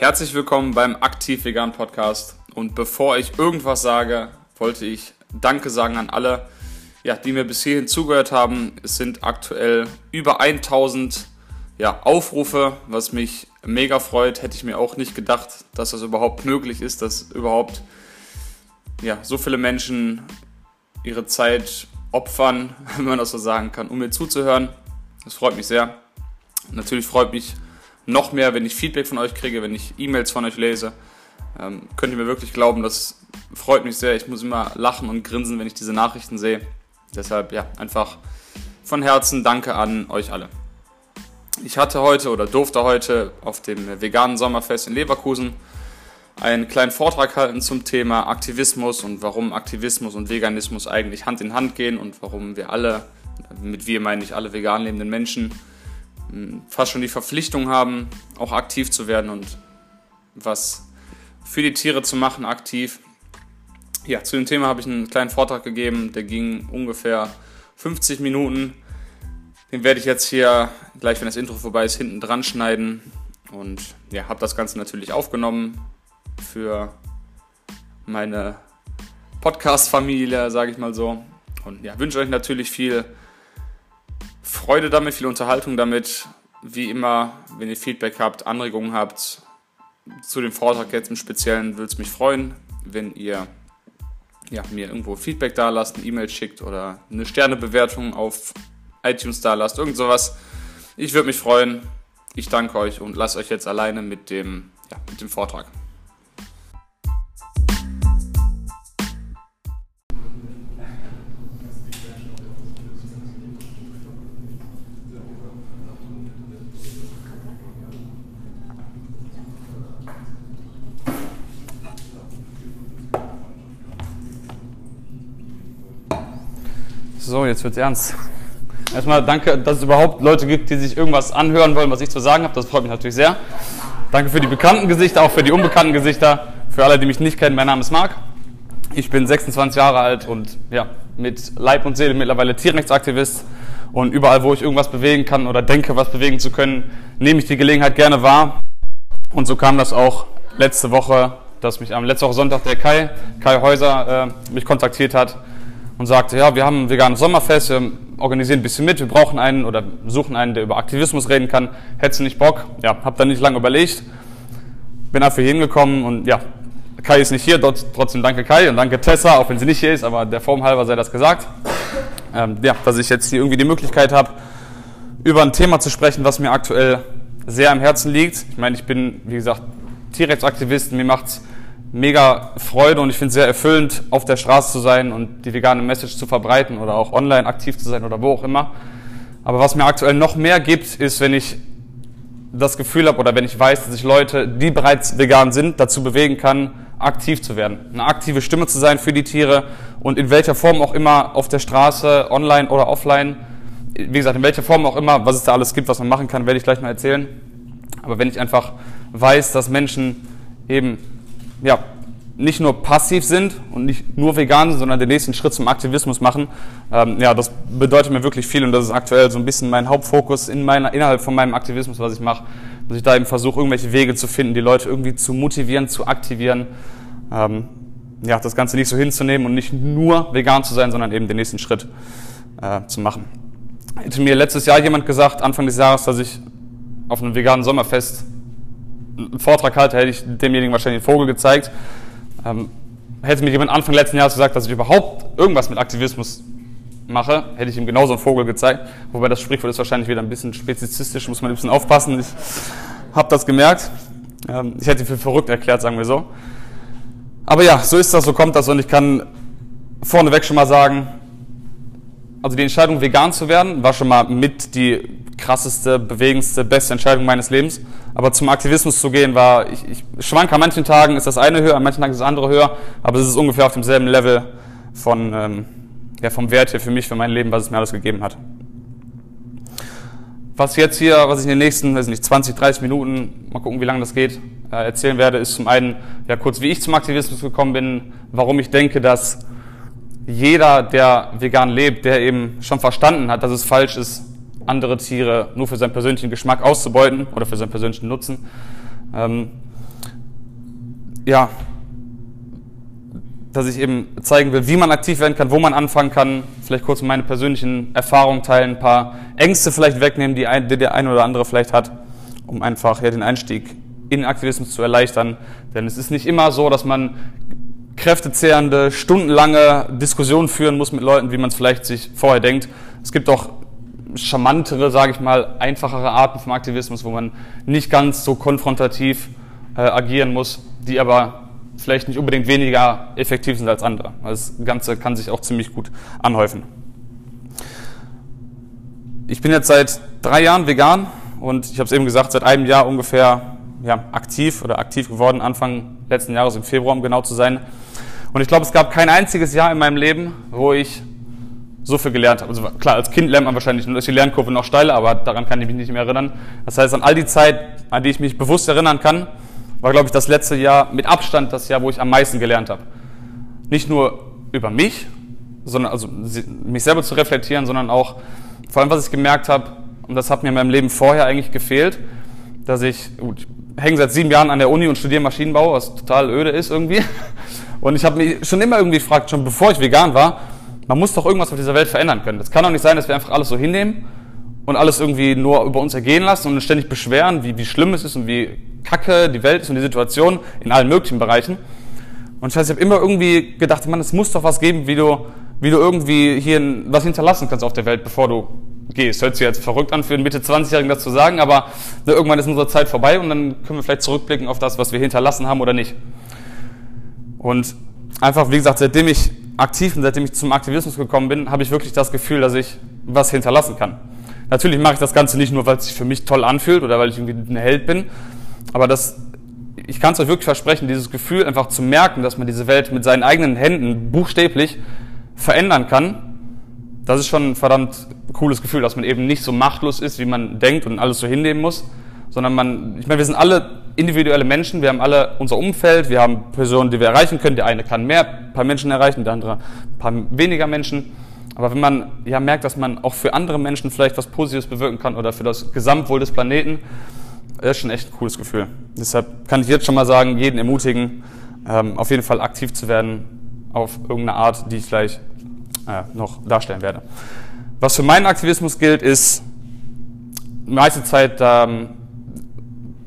Herzlich willkommen beim Aktiv Vegan Podcast. Und bevor ich irgendwas sage, wollte ich Danke sagen an alle, ja, die mir bis hierhin zugehört haben. Es sind aktuell über 1000 ja, Aufrufe, was mich mega freut. Hätte ich mir auch nicht gedacht, dass das überhaupt möglich ist, dass überhaupt ja, so viele Menschen ihre Zeit opfern, wenn man das so sagen kann, um mir zuzuhören. Das freut mich sehr. Natürlich freut mich noch mehr, wenn ich Feedback von euch kriege, wenn ich E-Mails von euch lese. Ähm, könnt ihr mir wirklich glauben, das freut mich sehr. Ich muss immer lachen und grinsen, wenn ich diese Nachrichten sehe. Deshalb, ja, einfach von Herzen Danke an euch alle. Ich hatte heute oder durfte heute auf dem veganen Sommerfest in Leverkusen einen kleinen Vortrag halten zum Thema Aktivismus und warum Aktivismus und Veganismus eigentlich Hand in Hand gehen und warum wir alle, mit wir meine ich alle vegan lebenden Menschen, fast schon die Verpflichtung haben, auch aktiv zu werden und was für die Tiere zu machen, aktiv. Ja, zu dem Thema habe ich einen kleinen Vortrag gegeben, der ging ungefähr 50 Minuten. Den werde ich jetzt hier gleich, wenn das Intro vorbei ist, hinten dran schneiden und ja, habe das Ganze natürlich aufgenommen für meine Podcast-Familie, sage ich mal so. Und ja, wünsche euch natürlich viel Freude damit, viel Unterhaltung damit. Wie immer, wenn ihr Feedback habt, Anregungen habt zu dem Vortrag jetzt im Speziellen, würde es mich freuen, wenn ihr ja, mir irgendwo Feedback da lasst, eine E-Mail schickt oder eine Sternebewertung auf iTunes da lasst, irgend sowas. Ich würde mich freuen. Ich danke euch und lasst euch jetzt alleine mit dem, ja, mit dem Vortrag. Jetzt wird's ernst. Erstmal danke, dass es überhaupt Leute gibt, die sich irgendwas anhören wollen, was ich zu sagen habe. Das freut mich natürlich sehr. Danke für die bekannten Gesichter, auch für die unbekannten Gesichter. Für alle, die mich nicht kennen, mein Name ist Marc. Ich bin 26 Jahre alt und ja, mit Leib und Seele mittlerweile Tierrechtsaktivist. Und überall, wo ich irgendwas bewegen kann oder denke, was bewegen zu können, nehme ich die Gelegenheit gerne wahr. Und so kam das auch letzte Woche, dass mich am letzten Sonntag der Kai, Kai Häuser, äh, mich kontaktiert hat und sagte, ja, wir haben ein veganes Sommerfest, wir organisieren ein bisschen mit, wir brauchen einen oder suchen einen, der über Aktivismus reden kann. Hättest du nicht Bock? Ja, hab dann nicht lange überlegt, bin dafür hingekommen und ja, Kai ist nicht hier, trotzdem danke Kai und danke Tessa, auch wenn sie nicht hier ist, aber der Form halber sei das gesagt. Ähm, ja, dass ich jetzt hier irgendwie die Möglichkeit habe, über ein Thema zu sprechen, was mir aktuell sehr am Herzen liegt. Ich meine, ich bin, wie gesagt, Tierrechtsaktivist, mir macht's mega Freude und ich finde es sehr erfüllend, auf der Straße zu sein und die vegane Message zu verbreiten oder auch online aktiv zu sein oder wo auch immer. Aber was mir aktuell noch mehr gibt, ist, wenn ich das Gefühl habe oder wenn ich weiß, dass ich Leute, die bereits vegan sind, dazu bewegen kann, aktiv zu werden. Eine aktive Stimme zu sein für die Tiere und in welcher Form auch immer auf der Straße, online oder offline. Wie gesagt, in welcher Form auch immer, was es da alles gibt, was man machen kann, werde ich gleich mal erzählen. Aber wenn ich einfach weiß, dass Menschen eben ja, nicht nur passiv sind und nicht nur vegan sind, sondern den nächsten Schritt zum Aktivismus machen. Ähm, ja, das bedeutet mir wirklich viel und das ist aktuell so ein bisschen mein Hauptfokus in meiner, innerhalb von meinem Aktivismus, was ich mache, dass ich da eben versuche, irgendwelche Wege zu finden, die Leute irgendwie zu motivieren, zu aktivieren. Ähm, ja, das Ganze nicht so hinzunehmen und nicht nur vegan zu sein, sondern eben den nächsten Schritt äh, zu machen. Hätte mir letztes Jahr jemand gesagt, Anfang des Jahres, dass ich auf einem veganen Sommerfest einen Vortrag halte, hätte ich demjenigen wahrscheinlich den Vogel gezeigt. Ähm, hätte mir jemand Anfang letzten Jahres gesagt, dass ich überhaupt irgendwas mit Aktivismus mache, hätte ich ihm genauso einen Vogel gezeigt. Wobei das Sprichwort ist wahrscheinlich wieder ein bisschen spezizistisch, muss man ein bisschen aufpassen. Ich habe das gemerkt. Ähm, ich hätte ihn für verrückt erklärt, sagen wir so. Aber ja, so ist das, so kommt das und ich kann vorneweg schon mal sagen, also die Entscheidung, vegan zu werden, war schon mal mit die krasseste, bewegendste, beste Entscheidung meines Lebens. Aber zum Aktivismus zu gehen, war, ich, ich schwanke an manchen Tagen ist das eine höher, an manchen Tagen ist das andere höher, aber es ist ungefähr auf demselben Level von, ähm, ja, vom Wert hier für mich, für mein Leben, was es mir alles gegeben hat. Was jetzt hier, was ich in den nächsten, weiß nicht, 20, 30 Minuten, mal gucken, wie lange das geht, äh, erzählen werde, ist zum einen, ja, kurz, wie ich zum Aktivismus gekommen bin, warum ich denke, dass jeder, der vegan lebt, der eben schon verstanden hat, dass es falsch ist, andere Tiere nur für seinen persönlichen Geschmack auszubeuten oder für seinen persönlichen Nutzen. Ähm, ja, dass ich eben zeigen will, wie man aktiv werden kann, wo man anfangen kann, vielleicht kurz meine persönlichen Erfahrungen teilen, ein paar Ängste vielleicht wegnehmen, die, ein, die der eine oder andere vielleicht hat, um einfach ja, den Einstieg in Aktivismus zu erleichtern. Denn es ist nicht immer so, dass man kräftezehrende, stundenlange Diskussionen führen muss mit Leuten, wie man es vielleicht sich vorher denkt. Es gibt auch charmantere, sage ich mal, einfachere Arten vom Aktivismus, wo man nicht ganz so konfrontativ äh, agieren muss, die aber vielleicht nicht unbedingt weniger effektiv sind als andere. Also das Ganze kann sich auch ziemlich gut anhäufen. Ich bin jetzt seit drei Jahren vegan und ich habe es eben gesagt, seit einem Jahr ungefähr ja, aktiv oder aktiv geworden, Anfang letzten Jahres im Februar, um genau zu sein. Und ich glaube, es gab kein einziges Jahr in meinem Leben, wo ich so viel gelernt habe. Also klar, als Kind lernt man wahrscheinlich, ist die Lernkurve noch steiler, aber daran kann ich mich nicht mehr erinnern. Das heißt, an all die Zeit, an die ich mich bewusst erinnern kann, war, glaube ich, das letzte Jahr mit Abstand das Jahr, wo ich am meisten gelernt habe. Nicht nur über mich, sondern also mich selber zu reflektieren, sondern auch vor allem, was ich gemerkt habe, und das hat mir in meinem Leben vorher eigentlich gefehlt, dass ich, gut, ich hänge seit sieben Jahren an der Uni und studiere Maschinenbau, was total öde ist irgendwie. Und ich habe mich schon immer irgendwie gefragt, schon bevor ich vegan war, man muss doch irgendwas auf dieser Welt verändern können. Es kann doch nicht sein, dass wir einfach alles so hinnehmen und alles irgendwie nur über uns ergehen lassen und uns ständig beschweren, wie, wie schlimm es ist und wie kacke die Welt ist und die Situation in allen möglichen Bereichen. Und ich ich habe immer irgendwie gedacht, man, es muss doch was geben, wie du, wie du irgendwie hier was hinterlassen kannst auf der Welt, bevor du gehst. Hört sich jetzt verrückt an, für einen Mitte 20-Jährigen das zu sagen, aber ne, irgendwann ist unsere Zeit vorbei und dann können wir vielleicht zurückblicken auf das, was wir hinterlassen haben oder nicht. Und einfach, wie gesagt, seitdem ich aktiv bin, seitdem ich zum Aktivismus gekommen bin, habe ich wirklich das Gefühl, dass ich was hinterlassen kann. Natürlich mache ich das Ganze nicht nur, weil es sich für mich toll anfühlt oder weil ich irgendwie ein Held bin, aber das, ich kann es euch wirklich versprechen, dieses Gefühl einfach zu merken, dass man diese Welt mit seinen eigenen Händen buchstäblich verändern kann, das ist schon ein verdammt cooles Gefühl, dass man eben nicht so machtlos ist, wie man denkt und alles so hinnehmen muss, sondern man, ich meine, wir sind alle individuelle Menschen, wir haben alle unser Umfeld, wir haben Personen, die wir erreichen können. Der eine kann mehr paar Menschen erreichen, der andere ein paar weniger Menschen. Aber wenn man ja merkt, dass man auch für andere Menschen vielleicht was Positives bewirken kann oder für das Gesamtwohl des Planeten, das ist schon echt ein cooles Gefühl. Deshalb kann ich jetzt schon mal sagen, jeden ermutigen, ähm, auf jeden Fall aktiv zu werden auf irgendeine Art, die ich gleich äh, noch darstellen werde. Was für meinen Aktivismus gilt, ist meiste Zeit ähm,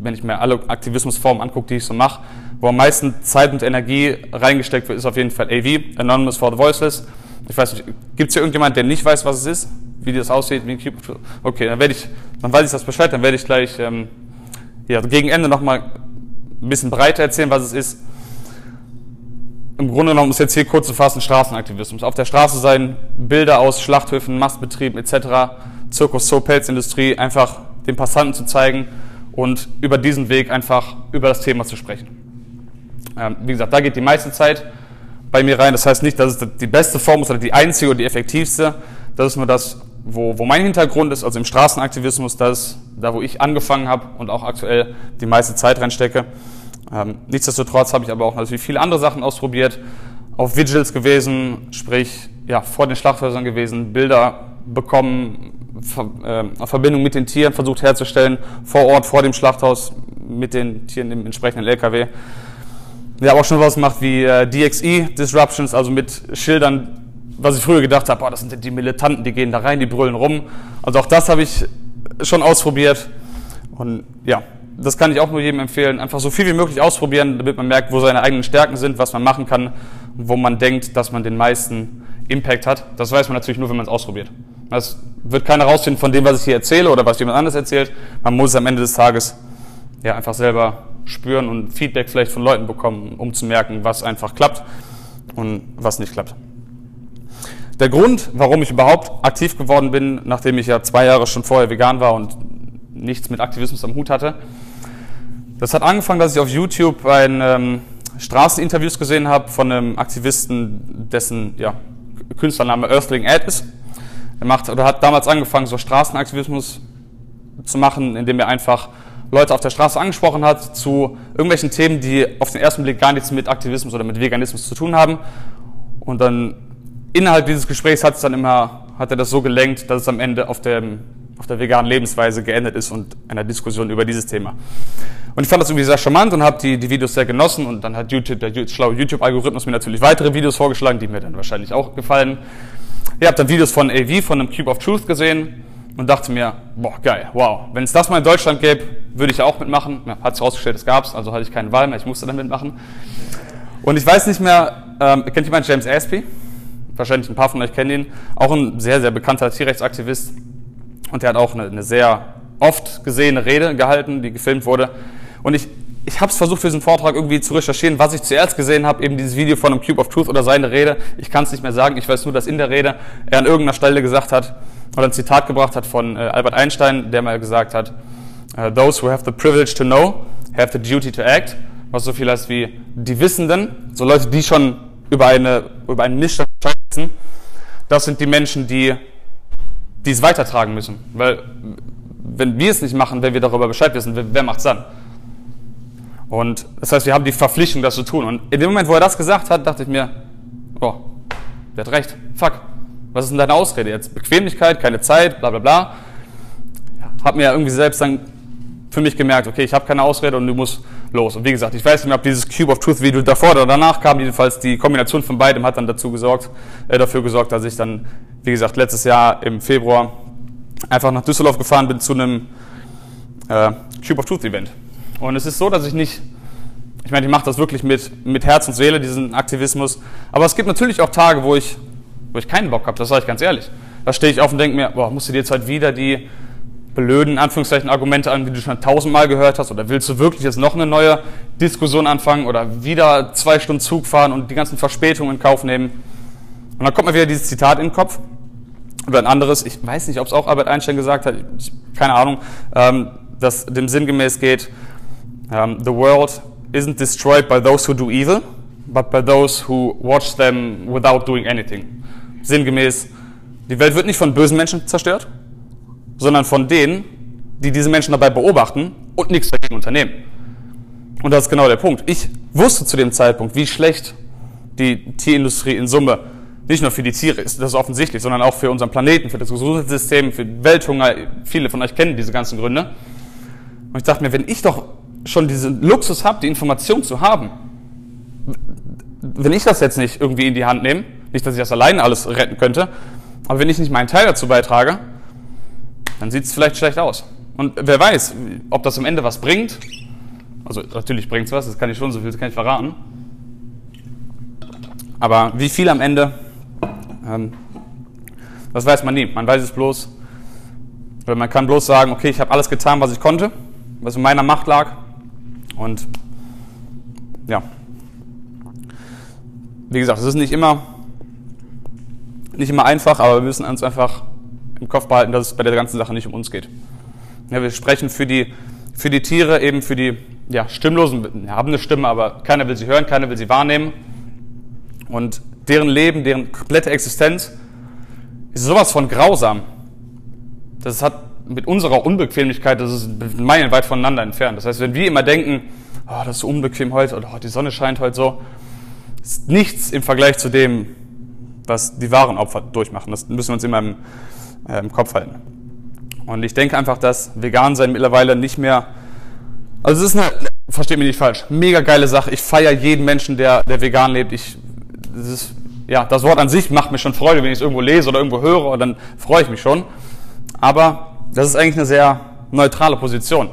wenn ich mir alle Aktivismusformen angucke, die ich so mache, wo am meisten Zeit und Energie reingesteckt wird, ist auf jeden Fall AV, Anonymous for the Voiceless. Ich weiß nicht, gibt es hier irgendjemand, der nicht weiß, was es ist? Wie das aussieht? Wie okay, dann werde ich, dann weiß ich das Bescheid, dann werde ich gleich ähm, ja, gegen Ende nochmal ein bisschen breiter erzählen, was es ist. Im Grunde genommen ist jetzt hier kurz zu fassen Straßenaktivismus. Auf der Straße sein, Bilder aus Schlachthöfen, Mastbetrieben etc., Zirkus, Zoo, Pelzindustrie, einfach den Passanten zu zeigen, und über diesen Weg einfach über das Thema zu sprechen. Ähm, wie gesagt, da geht die meiste Zeit bei mir rein. Das heißt nicht, dass es die beste Form ist oder die einzige oder die effektivste. Das ist nur das, wo, wo mein Hintergrund ist, also im Straßenaktivismus, das ist da, wo ich angefangen habe und auch aktuell die meiste Zeit reinstecke. Ähm, nichtsdestotrotz habe ich aber auch natürlich viele andere Sachen ausprobiert, auf Vigils gewesen, sprich ja, vor den Schlachthäusern gewesen, Bilder bekommen, Verbindung mit den Tieren versucht herzustellen, vor Ort, vor dem Schlachthaus, mit den Tieren im entsprechenden LKW. Wir haben auch schon was gemacht wie äh, DXE, Disruptions, also mit Schildern, was ich früher gedacht habe, boah, das sind die Militanten, die gehen da rein, die brüllen rum. Also auch das habe ich schon ausprobiert. Und ja, das kann ich auch nur jedem empfehlen. Einfach so viel wie möglich ausprobieren, damit man merkt, wo seine eigenen Stärken sind, was man machen kann, wo man denkt, dass man den meisten Impact hat. Das weiß man natürlich nur, wenn man es ausprobiert. Das wird keiner rausfinden von dem, was ich hier erzähle oder was jemand anderes erzählt. Man muss es am Ende des Tages ja einfach selber spüren und Feedback vielleicht von Leuten bekommen, um zu merken, was einfach klappt und was nicht klappt. Der Grund, warum ich überhaupt aktiv geworden bin, nachdem ich ja zwei Jahre schon vorher vegan war und nichts mit Aktivismus am Hut hatte, das hat angefangen, dass ich auf YouTube ein ähm, Straßeninterviews gesehen habe von einem Aktivisten, dessen ja, Künstlername Earthling Ad ist. Er macht oder hat damals angefangen, so Straßenaktivismus zu machen, indem er einfach Leute auf der Straße angesprochen hat zu irgendwelchen Themen, die auf den ersten Blick gar nichts mit Aktivismus oder mit Veganismus zu tun haben. Und dann innerhalb dieses Gesprächs hat es dann immer, hat er das so gelenkt, dass es am Ende auf dem auf der veganen Lebensweise geendet ist und einer Diskussion über dieses Thema. Und ich fand das irgendwie sehr charmant und habe die, die Videos sehr genossen und dann hat YouTube, der schlaue YouTube-Algorithmus mir natürlich weitere Videos vorgeschlagen, die mir dann wahrscheinlich auch gefallen. Ihr habt dann Videos von AV, von einem Cube of Truth gesehen und dachte mir, boah, geil, wow, wenn es das mal in Deutschland gäbe, würde ich auch mitmachen. Ja, hat sich rausgestellt, es gab's, also hatte ich keine Wahl mehr, ich musste dann mitmachen. Und ich weiß nicht mehr, ähm, kennt jemand James Aspey? Wahrscheinlich ein paar von euch kennen ihn. Auch ein sehr, sehr bekannter Tierrechtsaktivist. Und der hat auch eine, eine sehr oft gesehene Rede gehalten, die gefilmt wurde. Und ich, ich habe es versucht für diesen Vortrag irgendwie zu recherchieren, was ich zuerst gesehen habe, eben dieses Video von einem Cube of Truth oder seine Rede. Ich kann es nicht mehr sagen. Ich weiß nur, dass in der Rede er an irgendeiner Stelle gesagt hat oder ein Zitat gebracht hat von äh, Albert Einstein, der mal gesagt hat, uh, Those who have the privilege to know have the duty to act. Was so viel heißt wie die Wissenden, so Leute, die schon über, eine, über einen Missstand wissen, das sind die Menschen, die, die es weitertragen müssen. Weil wenn wir es nicht machen, wenn wir darüber Bescheid wissen, wer, wer macht es dann? Und das heißt, wir haben die Verpflichtung, das zu tun. Und in dem Moment, wo er das gesagt hat, dachte ich mir, oh, der hat recht, fuck, was ist denn deine Ausrede jetzt? Bequemlichkeit, keine Zeit, bla bla bla. Hab mir irgendwie selbst dann für mich gemerkt, okay, ich habe keine Ausrede und du musst los. Und wie gesagt, ich weiß nicht mehr, ob dieses Cube of Truth Video davor oder danach kam. Jedenfalls die Kombination von beidem hat dann dazu gesorgt, äh, dafür gesorgt, dass ich dann, wie gesagt, letztes Jahr im Februar einfach nach Düsseldorf gefahren bin zu einem äh, Cube of Truth Event. Und es ist so, dass ich nicht, ich meine, ich mache das wirklich mit, mit Herz und Seele, diesen Aktivismus. Aber es gibt natürlich auch Tage, wo ich, wo ich keinen Bock habe, das sage ich ganz ehrlich. Da stehe ich auf und denke mir, boah, musst du dir jetzt halt wieder die blöden Anführungszeichen Argumente an, die du schon tausendmal gehört hast? Oder willst du wirklich jetzt noch eine neue Diskussion anfangen oder wieder zwei Stunden Zug fahren und die ganzen Verspätungen in Kauf nehmen? Und dann kommt mir wieder dieses Zitat in den Kopf oder ein anderes, ich weiß nicht, ob es auch Albert Einstein gesagt hat, ich, keine Ahnung, ähm, das dem sinngemäß geht, ähm, the world isn't destroyed by those who do evil, but by those who watch them without doing anything. Sinngemäß, die Welt wird nicht von bösen Menschen zerstört, sondern von denen, die diese Menschen dabei beobachten und nichts dagegen unternehmen. Und das ist genau der Punkt. Ich wusste zu dem Zeitpunkt, wie schlecht die Tierindustrie in Summe nicht nur für die Tiere ist, das ist offensichtlich, sondern auch für unseren Planeten, für das Gesundheitssystem, für Welthunger. Viele von euch kennen diese ganzen Gründe. Und ich dachte mir, wenn ich doch schon diesen Luxus habe, die Information zu haben, wenn ich das jetzt nicht irgendwie in die Hand nehme, nicht, dass ich das alleine alles retten könnte, aber wenn ich nicht meinen Teil dazu beitrage, dann sieht es vielleicht schlecht aus. Und wer weiß, ob das am Ende was bringt. Also natürlich bringt es was, das kann ich schon, so viel das kann ich verraten. Aber wie viel am Ende, ähm, das weiß man nie. Man weiß es bloß, oder man kann bloß sagen, okay, ich habe alles getan, was ich konnte, was in meiner Macht lag. Und ja, wie gesagt, es ist nicht immer, nicht immer einfach, aber wir müssen uns einfach im Kopf behalten, dass es bei der ganzen Sache nicht um uns geht. Ja, wir sprechen für die, für die Tiere, eben für die ja, Stimmlosen, wir haben eine Stimme, aber keiner will sie hören, keiner will sie wahrnehmen. Und deren Leben, deren komplette Existenz ist sowas von grausam. Das hat mit unserer Unbequemlichkeit, das ist meilenweit voneinander entfernt. Das heißt, wenn wir immer denken, oh, das ist so unbequem heute oder oh, die Sonne scheint heute so, ist nichts im Vergleich zu dem, was die wahren Opfer durchmachen. Das müssen wir uns immer im, äh, im Kopf halten. Und ich denke einfach, dass vegan sein mittlerweile nicht mehr, also es ist eine, versteht mich nicht falsch, mega geile Sache. Ich feiere jeden Menschen, der, der vegan lebt. Ich, das ist, ja, das Wort an sich macht mir schon Freude, wenn ich es irgendwo lese oder irgendwo höre, und dann freue ich mich schon. Aber das ist eigentlich eine sehr neutrale Position.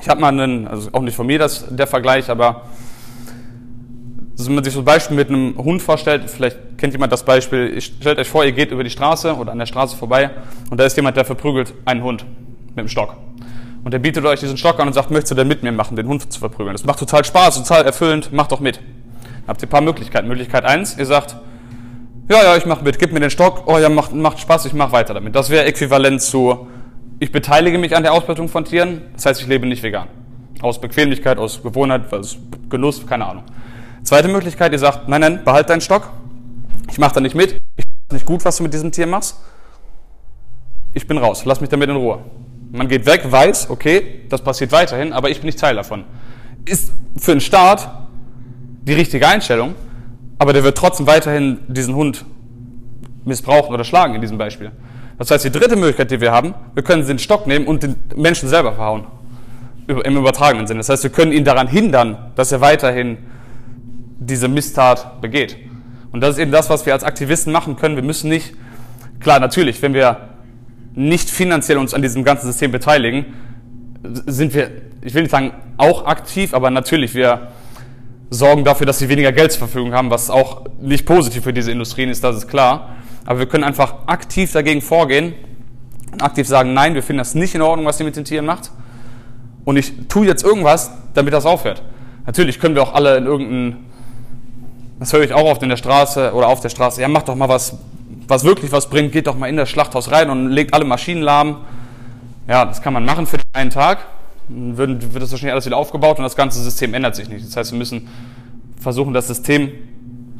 Ich habe mal einen, also auch nicht von mir das, der Vergleich, aber wenn man sich so ein Beispiel mit einem Hund vorstellt, vielleicht kennt jemand das Beispiel, stellt euch vor, ihr geht über die Straße oder an der Straße vorbei und da ist jemand, der verprügelt einen Hund mit dem Stock. Und der bietet euch diesen Stock an und sagt, möchtest du denn mit mir machen, den Hund zu verprügeln? Das macht total Spaß, total erfüllend, macht doch mit. Dann habt ihr ein paar Möglichkeiten. Möglichkeit eins, ihr sagt, ja, ja, ich mach mit, gib mir den Stock, oh ja, macht, macht Spaß, ich mach weiter damit. Das wäre äquivalent zu, ich beteilige mich an der Ausbeutung von Tieren, das heißt, ich lebe nicht vegan. Aus Bequemlichkeit, aus Gewohnheit, aus Genuss, keine Ahnung. Zweite Möglichkeit, ihr sagt, nein, nein, behalt deinen Stock, ich mache da nicht mit, ich finde nicht gut, was du mit diesem Tier machst, ich bin raus, lass mich damit in Ruhe. Man geht weg, weiß, okay, das passiert weiterhin, aber ich bin nicht Teil davon. Ist für einen Staat die richtige Einstellung, aber der wird trotzdem weiterhin diesen Hund missbrauchen oder schlagen in diesem Beispiel. Das heißt, die dritte Möglichkeit, die wir haben, wir können den Stock nehmen und den Menschen selber verhauen. Im übertragenen Sinne. Das heißt, wir können ihn daran hindern, dass er weiterhin diese Misstat begeht. Und das ist eben das, was wir als Aktivisten machen können. Wir müssen nicht, klar, natürlich, wenn wir nicht finanziell uns an diesem ganzen System beteiligen, sind wir, ich will nicht sagen auch aktiv, aber natürlich, wir sorgen dafür, dass sie weniger Geld zur Verfügung haben, was auch nicht positiv für diese Industrien ist, das ist klar. Aber wir können einfach aktiv dagegen vorgehen und aktiv sagen, nein, wir finden das nicht in Ordnung, was ihr mit den Tieren macht. Und ich tue jetzt irgendwas, damit das aufhört. Natürlich können wir auch alle in irgendeinen, das höre ich auch oft in der Straße oder auf der Straße, ja, macht doch mal was, was wirklich was bringt, geht doch mal in das Schlachthaus rein und legt alle Maschinen lahm. Ja, das kann man machen für einen Tag. Dann wird das wahrscheinlich alles wieder aufgebaut und das ganze System ändert sich nicht. Das heißt, wir müssen versuchen, das System,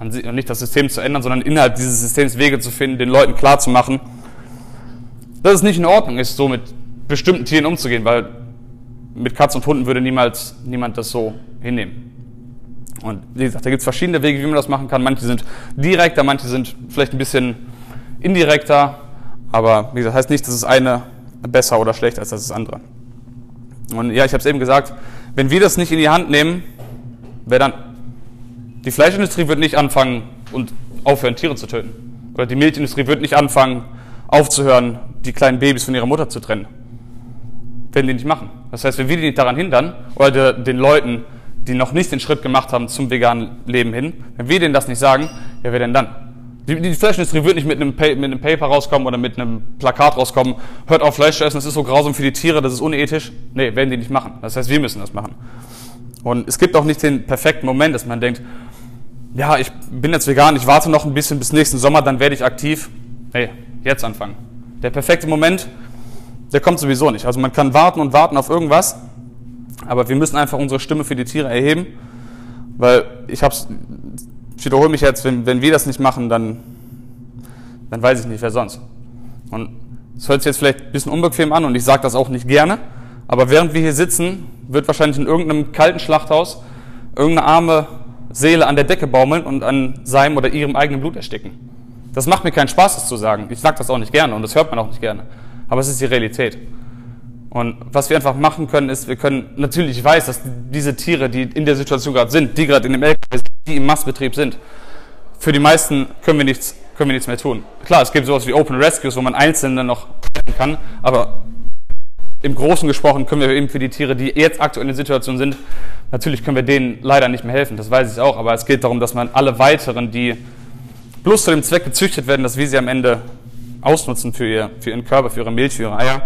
nicht das System zu ändern, sondern innerhalb dieses Systems Wege zu finden, den Leuten klarzumachen, dass es nicht in Ordnung ist, so mit bestimmten Tieren umzugehen, weil mit Katzen und Hunden würde niemals niemand das so hinnehmen. Und wie gesagt, da gibt es verschiedene Wege, wie man das machen kann. Manche sind direkter, manche sind vielleicht ein bisschen indirekter. Aber wie gesagt, heißt nicht, dass das eine besser oder schlechter ist als das andere. Und ja, ich habe es eben gesagt, wenn wir das nicht in die Hand nehmen, wer dann? Die Fleischindustrie wird nicht anfangen und aufhören, Tiere zu töten. Oder die Milchindustrie wird nicht anfangen, aufzuhören, die kleinen Babys von ihrer Mutter zu trennen. Werden die nicht machen. Das heißt, wenn wir die nicht daran hindern, oder den Leuten, die noch nicht den Schritt gemacht haben zum veganen Leben hin, wenn wir denen das nicht sagen, ja, wer denn dann? Die, die Fleischindustrie wird nicht mit einem, mit einem Paper rauskommen oder mit einem Plakat rauskommen, hört auf Fleisch zu essen, das ist so grausam für die Tiere, das ist unethisch. Nee, werden die nicht machen. Das heißt, wir müssen das machen. Und es gibt auch nicht den perfekten Moment, dass man denkt, ja, ich bin jetzt vegan, ich warte noch ein bisschen bis nächsten Sommer, dann werde ich aktiv. Nee, jetzt anfangen. Der perfekte Moment, der kommt sowieso nicht. Also man kann warten und warten auf irgendwas, aber wir müssen einfach unsere Stimme für die Tiere erheben, weil ich hab's, ich wiederhole mich jetzt, wenn, wenn wir das nicht machen, dann, dann weiß ich nicht, wer sonst. Und es hört sich jetzt vielleicht ein bisschen unbequem an und ich sage das auch nicht gerne, aber während wir hier sitzen, wird wahrscheinlich in irgendeinem kalten Schlachthaus irgendeine arme Seele an der Decke baumeln und an seinem oder ihrem eigenen Blut ersticken. Das macht mir keinen Spaß, das zu sagen. Ich sage das auch nicht gerne und das hört man auch nicht gerne. Aber es ist die Realität. Und was wir einfach machen können, ist, wir können, natürlich, ich weiß, dass diese Tiere, die in der Situation gerade sind, die gerade in dem LKW sind, die im Massbetrieb sind, für die meisten können wir nichts, können wir nichts mehr tun. Klar, es gibt sowas wie Open Rescues, wo man einzeln dann noch retten kann, aber im Großen gesprochen können wir eben für die Tiere, die jetzt aktuell in der Situation sind, natürlich können wir denen leider nicht mehr helfen, das weiß ich auch, aber es geht darum, dass man alle weiteren, die bloß zu dem Zweck gezüchtet werden, dass wir sie am Ende ausnutzen für, ihr, für ihren Körper, für ihre Milch, für ihre Eier,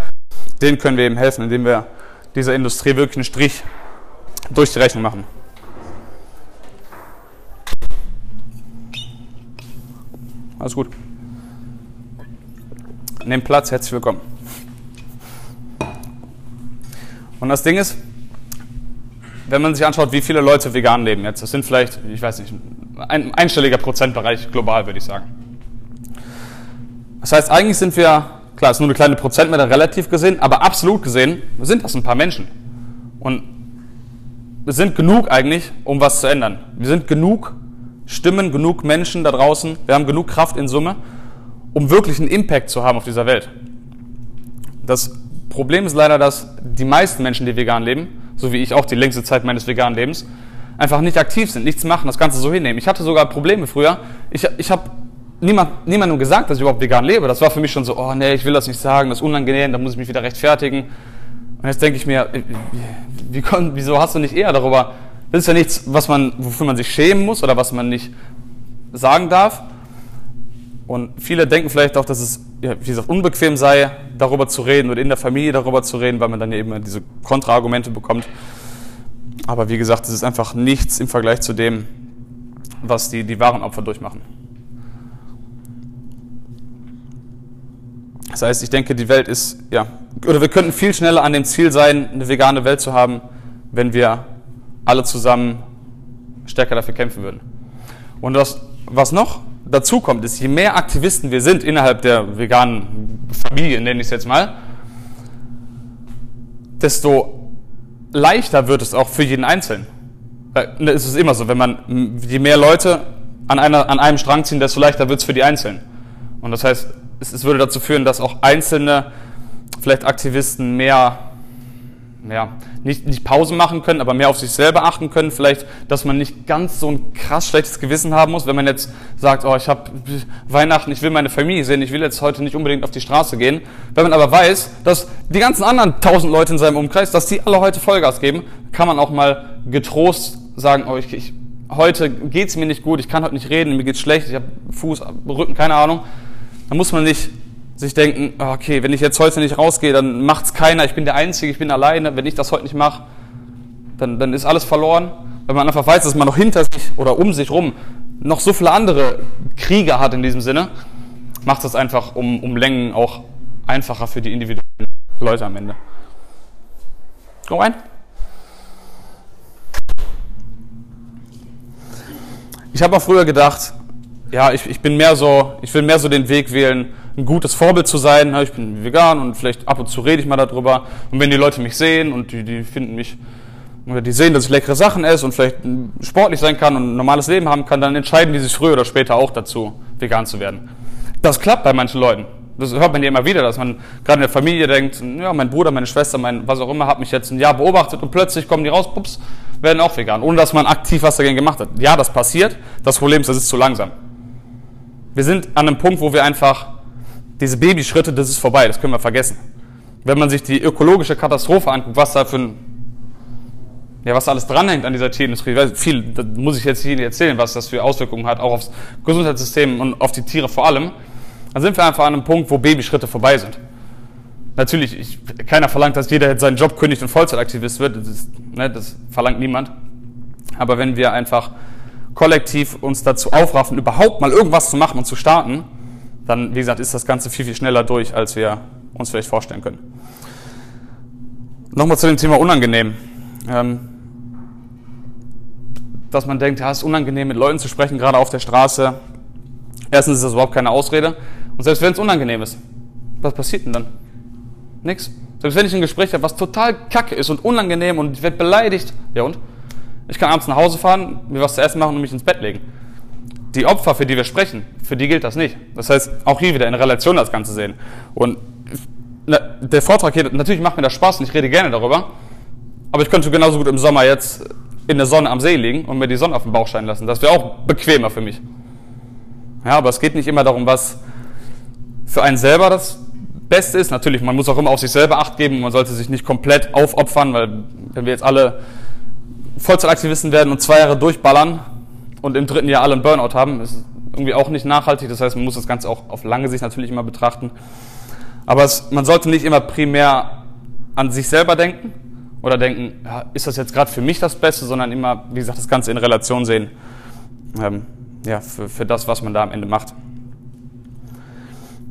denen können wir eben helfen, indem wir dieser Industrie wirklich einen Strich durch die Rechnung machen. Alles gut. Nehmt Platz, herzlich willkommen. Und das Ding ist, wenn man sich anschaut, wie viele Leute vegan leben jetzt, das sind vielleicht, ich weiß nicht, ein einstelliger Prozentbereich global, würde ich sagen. Das heißt, eigentlich sind wir Klar, ist nur eine kleine Prozentmenge relativ gesehen, aber absolut gesehen sind das ein paar Menschen. Und wir sind genug eigentlich, um was zu ändern. Wir sind genug Stimmen, genug Menschen da draußen, wir haben genug Kraft in Summe, um wirklich einen Impact zu haben auf dieser Welt. Das Problem ist leider, dass die meisten Menschen, die vegan leben, so wie ich auch die längste Zeit meines veganen Lebens, einfach nicht aktiv sind, nichts machen, das Ganze so hinnehmen. Ich hatte sogar Probleme früher. Ich, ich habe niemand, niemandem gesagt, dass ich überhaupt vegan lebe. Das war für mich schon so, oh nee, ich will das nicht sagen, das ist unangenehm, da muss ich mich wieder rechtfertigen. Und jetzt denke ich mir, äh, wie, wie, wieso hast du nicht eher darüber? Das ist ja nichts, was man, wofür man sich schämen muss oder was man nicht sagen darf. Und viele denken vielleicht auch, dass es, ja, wie gesagt, unbequem sei, darüber zu reden oder in der Familie darüber zu reden, weil man dann eben diese Kontraargumente bekommt. Aber wie gesagt, es ist einfach nichts im Vergleich zu dem, was die, die wahren Opfer durchmachen. Das heißt, ich denke, die Welt ist, ja, oder wir könnten viel schneller an dem Ziel sein, eine vegane Welt zu haben, wenn wir alle zusammen stärker dafür kämpfen würden. Und das, was noch dazu kommt, ist, je mehr Aktivisten wir sind innerhalb der veganen Familie, nenne ich es jetzt mal, desto leichter wird es auch für jeden Einzelnen. Ne, es ist immer so, wenn man, je mehr Leute an, einer, an einem Strang ziehen, desto leichter wird es für die Einzelnen. Und das heißt, es, es würde dazu führen, dass auch einzelne, vielleicht Aktivisten mehr ja, nicht, nicht Pausen machen können, aber mehr auf sich selber achten können. Vielleicht, dass man nicht ganz so ein krass schlechtes Gewissen haben muss, wenn man jetzt sagt, oh, ich habe Weihnachten, ich will meine Familie sehen, ich will jetzt heute nicht unbedingt auf die Straße gehen. Wenn man aber weiß, dass die ganzen anderen tausend Leute in seinem Umkreis, dass die alle heute Vollgas geben, kann man auch mal getrost sagen, oh, ich, ich heute geht's mir nicht gut, ich kann heute nicht reden, mir geht's schlecht, ich habe Fuß, Rücken, keine Ahnung. Dann muss man nicht sich denken, ah, okay, wenn ich jetzt heute nicht rausgehe, dann macht's keiner, ich bin der Einzige, ich bin alleine, wenn ich das heute nicht mache, dann, dann ist alles verloren. Wenn man einfach weiß, dass man noch hinter sich oder um sich rum noch so viele andere Kriege hat in diesem Sinne, macht das einfach um, um Längen auch einfacher für die individuellen Leute am Ende. Komm rein. Ich habe auch früher gedacht, ja, ich, ich bin mehr so, ich will mehr so den Weg wählen, ein gutes Vorbild zu sein. Ich bin vegan und vielleicht ab und zu rede ich mal darüber. Und wenn die Leute mich sehen und die, die finden mich, oder die sehen, dass ich leckere Sachen esse und vielleicht sportlich sein kann und ein normales Leben haben kann, dann entscheiden die sich früher oder später auch dazu, vegan zu werden. Das klappt bei manchen Leuten. Das hört man ja immer wieder, dass man gerade in der Familie denkt, ja, mein Bruder, meine Schwester, mein was auch immer, hat mich jetzt ein Jahr beobachtet und plötzlich kommen die raus, pups, werden auch vegan, ohne dass man aktiv was dagegen gemacht hat. Ja, das passiert. Das Problem ist, das ist zu langsam. Wir sind an einem Punkt, wo wir einfach diese Babyschritte, das ist vorbei, das können wir vergessen. Wenn man sich die ökologische Katastrophe anguckt, was da für ein, ja, was da alles dranhängt an dieser Tierindustrie, viel, das muss ich jetzt hier nicht erzählen, was das für Auswirkungen hat, auch aufs Gesundheitssystem und auf die Tiere vor allem, dann sind wir einfach an einem Punkt, wo Babyschritte vorbei sind. Natürlich, ich, keiner verlangt, dass jeder jetzt seinen Job kündigt und Vollzeitaktivist wird, das, ist, ne, das verlangt niemand. Aber wenn wir einfach kollektiv uns dazu aufraffen, überhaupt mal irgendwas zu machen und zu starten, dann, wie gesagt, ist das Ganze viel, viel schneller durch, als wir uns vielleicht vorstellen können. Nochmal zu dem Thema unangenehm. Ähm, dass man denkt, ja, es ist unangenehm, mit Leuten zu sprechen, gerade auf der Straße. Erstens ist das überhaupt keine Ausrede. Und selbst wenn es unangenehm ist, was passiert denn dann? Nix. Selbst wenn ich ein Gespräch habe, was total kacke ist und unangenehm und ich werde beleidigt, ja und? Ich kann abends nach Hause fahren, mir was zu essen machen und mich ins Bett legen die Opfer, für die wir sprechen, für die gilt das nicht. Das heißt, auch hier wieder in Relation das Ganze sehen. Und der Vortrag hier, natürlich macht mir das Spaß und ich rede gerne darüber, aber ich könnte genauso gut im Sommer jetzt in der Sonne am See liegen und mir die Sonne auf den Bauch scheinen lassen. Das wäre auch bequemer für mich. Ja, aber es geht nicht immer darum, was für einen selber das Beste ist. Natürlich, man muss auch immer auf sich selber Acht geben. Man sollte sich nicht komplett aufopfern, weil wenn wir jetzt alle Vollzeitaktivisten werden und zwei Jahre durchballern, und im dritten Jahr alle einen Burnout haben, ist irgendwie auch nicht nachhaltig. Das heißt, man muss das Ganze auch auf lange Sicht natürlich immer betrachten. Aber es, man sollte nicht immer primär an sich selber denken oder denken, ja, ist das jetzt gerade für mich das Beste, sondern immer, wie gesagt, das Ganze in Relation sehen. Ähm, ja, für, für das, was man da am Ende macht.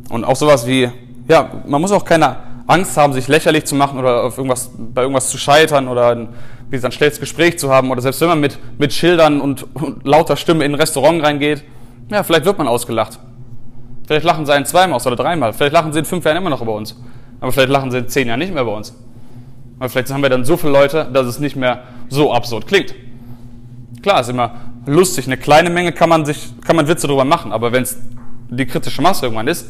Und auch sowas wie, ja, man muss auch keine Angst haben, sich lächerlich zu machen oder auf irgendwas, bei irgendwas zu scheitern oder ein, wie ein schlechtes Gespräch zu haben oder selbst wenn man mit, mit Schildern und, und lauter Stimme in ein Restaurant reingeht, ja, vielleicht wird man ausgelacht. Vielleicht lachen sie einen zweimal oder dreimal. Vielleicht lachen sie in fünf Jahren immer noch über uns. Aber vielleicht lachen sie in zehn Jahren nicht mehr über uns. Weil vielleicht haben wir dann so viele Leute, dass es nicht mehr so absurd klingt. Klar, ist immer lustig. Eine kleine Menge kann man sich, kann man Witze drüber machen. Aber wenn es die kritische Masse irgendwann ist,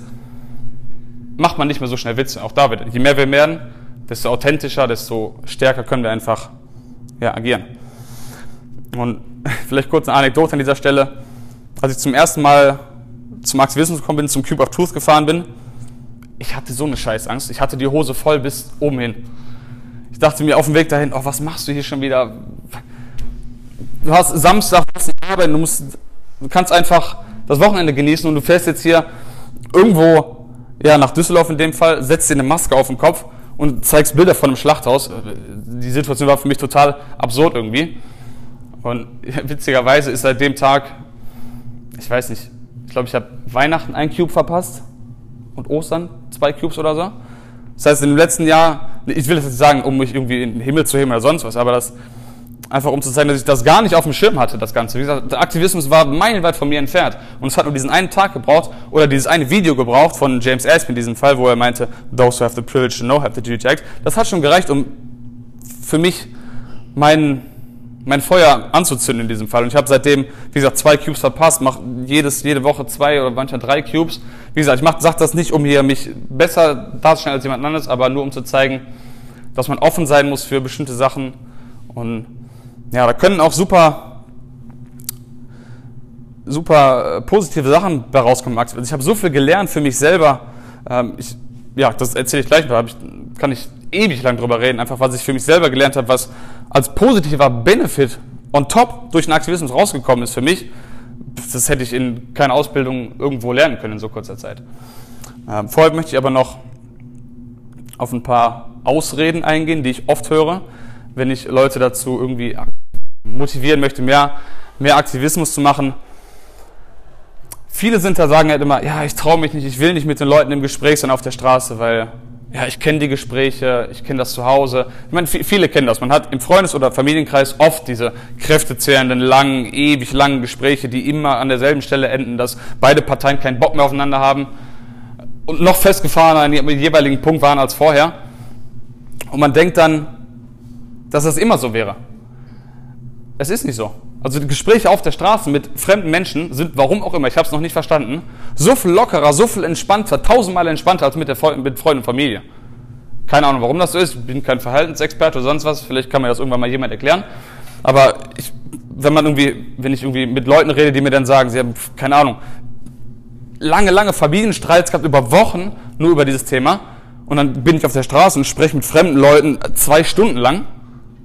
macht man nicht mehr so schnell Witze. Auch da wird, je mehr wir werden, desto authentischer, desto stärker können wir einfach ja, agieren. Und vielleicht kurz eine Anekdote an dieser Stelle. Als ich zum ersten Mal zum Aktivismus gekommen bin, zum Cube of Truth gefahren bin, ich hatte so eine Scheißangst. Ich hatte die Hose voll bis oben hin. Ich dachte mir auf dem Weg dahin, oh, was machst du hier schon wieder? Du hast Samstag, du hast eine Arbeit, du, musst, du kannst einfach das Wochenende genießen und du fährst jetzt hier irgendwo ja, nach Düsseldorf in dem Fall, setzt dir eine Maske auf den Kopf und zeigst Bilder von einem Schlachthaus. Die Situation war für mich total absurd irgendwie. Und witzigerweise ist seit dem Tag, ich weiß nicht, ich glaube, ich habe Weihnachten ein Cube verpasst und Ostern zwei Cubes oder so. Das heißt, im letzten Jahr, ich will das jetzt sagen, um mich irgendwie in den Himmel zu heben oder sonst was, aber das Einfach um zu zeigen, dass ich das gar nicht auf dem Schirm hatte, das Ganze. Wie gesagt, der Aktivismus war meilenweit von mir entfernt. Und es hat nur diesen einen Tag gebraucht oder dieses eine Video gebraucht von James Aspen in diesem Fall, wo er meinte, those who have the privilege to know have the duty to act. Das hat schon gereicht, um für mich meinen, mein Feuer anzuzünden in diesem Fall. Und ich habe seitdem, wie gesagt, zwei Cubes verpasst, mache jede Woche zwei oder manchmal drei Cubes. Wie gesagt, ich sage das nicht, um hier mich besser darzustellen als jemand anderes, aber nur um zu zeigen, dass man offen sein muss für bestimmte Sachen. Und ja, da können auch super, super äh, positive Sachen daraus kommen. Also ich habe so viel gelernt für mich selber. Ähm, ich, ja, das erzähle ich gleich noch, ich, kann ich ewig lang drüber reden, einfach was ich für mich selber gelernt habe, was als positiver Benefit on top durch den Aktivismus rausgekommen ist für mich. Das hätte ich in keiner Ausbildung irgendwo lernen können in so kurzer Zeit. Ähm, vorher möchte ich aber noch auf ein paar Ausreden eingehen, die ich oft höre, wenn ich Leute dazu irgendwie motivieren möchte, mehr, mehr Aktivismus zu machen. Viele sind da, sagen halt immer, ja, ich traue mich nicht, ich will nicht mit den Leuten im Gespräch sein auf der Straße, weil ja, ich kenne die Gespräche, ich kenne das zu Hause. Ich meine, viele kennen das. Man hat im Freundes- oder Familienkreis oft diese kräftezehrenden, langen, ewig langen Gespräche, die immer an derselben Stelle enden, dass beide Parteien keinen Bock mehr aufeinander haben und noch festgefahren an dem jeweiligen Punkt waren als vorher. Und man denkt dann, dass das immer so wäre. Es ist nicht so. Also die Gespräche auf der Straße mit fremden Menschen sind, warum auch immer, ich habe es noch nicht verstanden, so viel lockerer, so viel entspannter, tausendmal entspannter als mit, der mit Freunden und Familie. Keine Ahnung, warum das so ist. Ich bin kein Verhaltensexperte oder sonst was. Vielleicht kann mir das irgendwann mal jemand erklären. Aber ich, wenn man irgendwie, wenn ich irgendwie mit Leuten rede, die mir dann sagen, sie haben, keine Ahnung, lange, lange Familienstreits gehabt über Wochen nur über dieses Thema. Und dann bin ich auf der Straße und spreche mit fremden Leuten zwei Stunden lang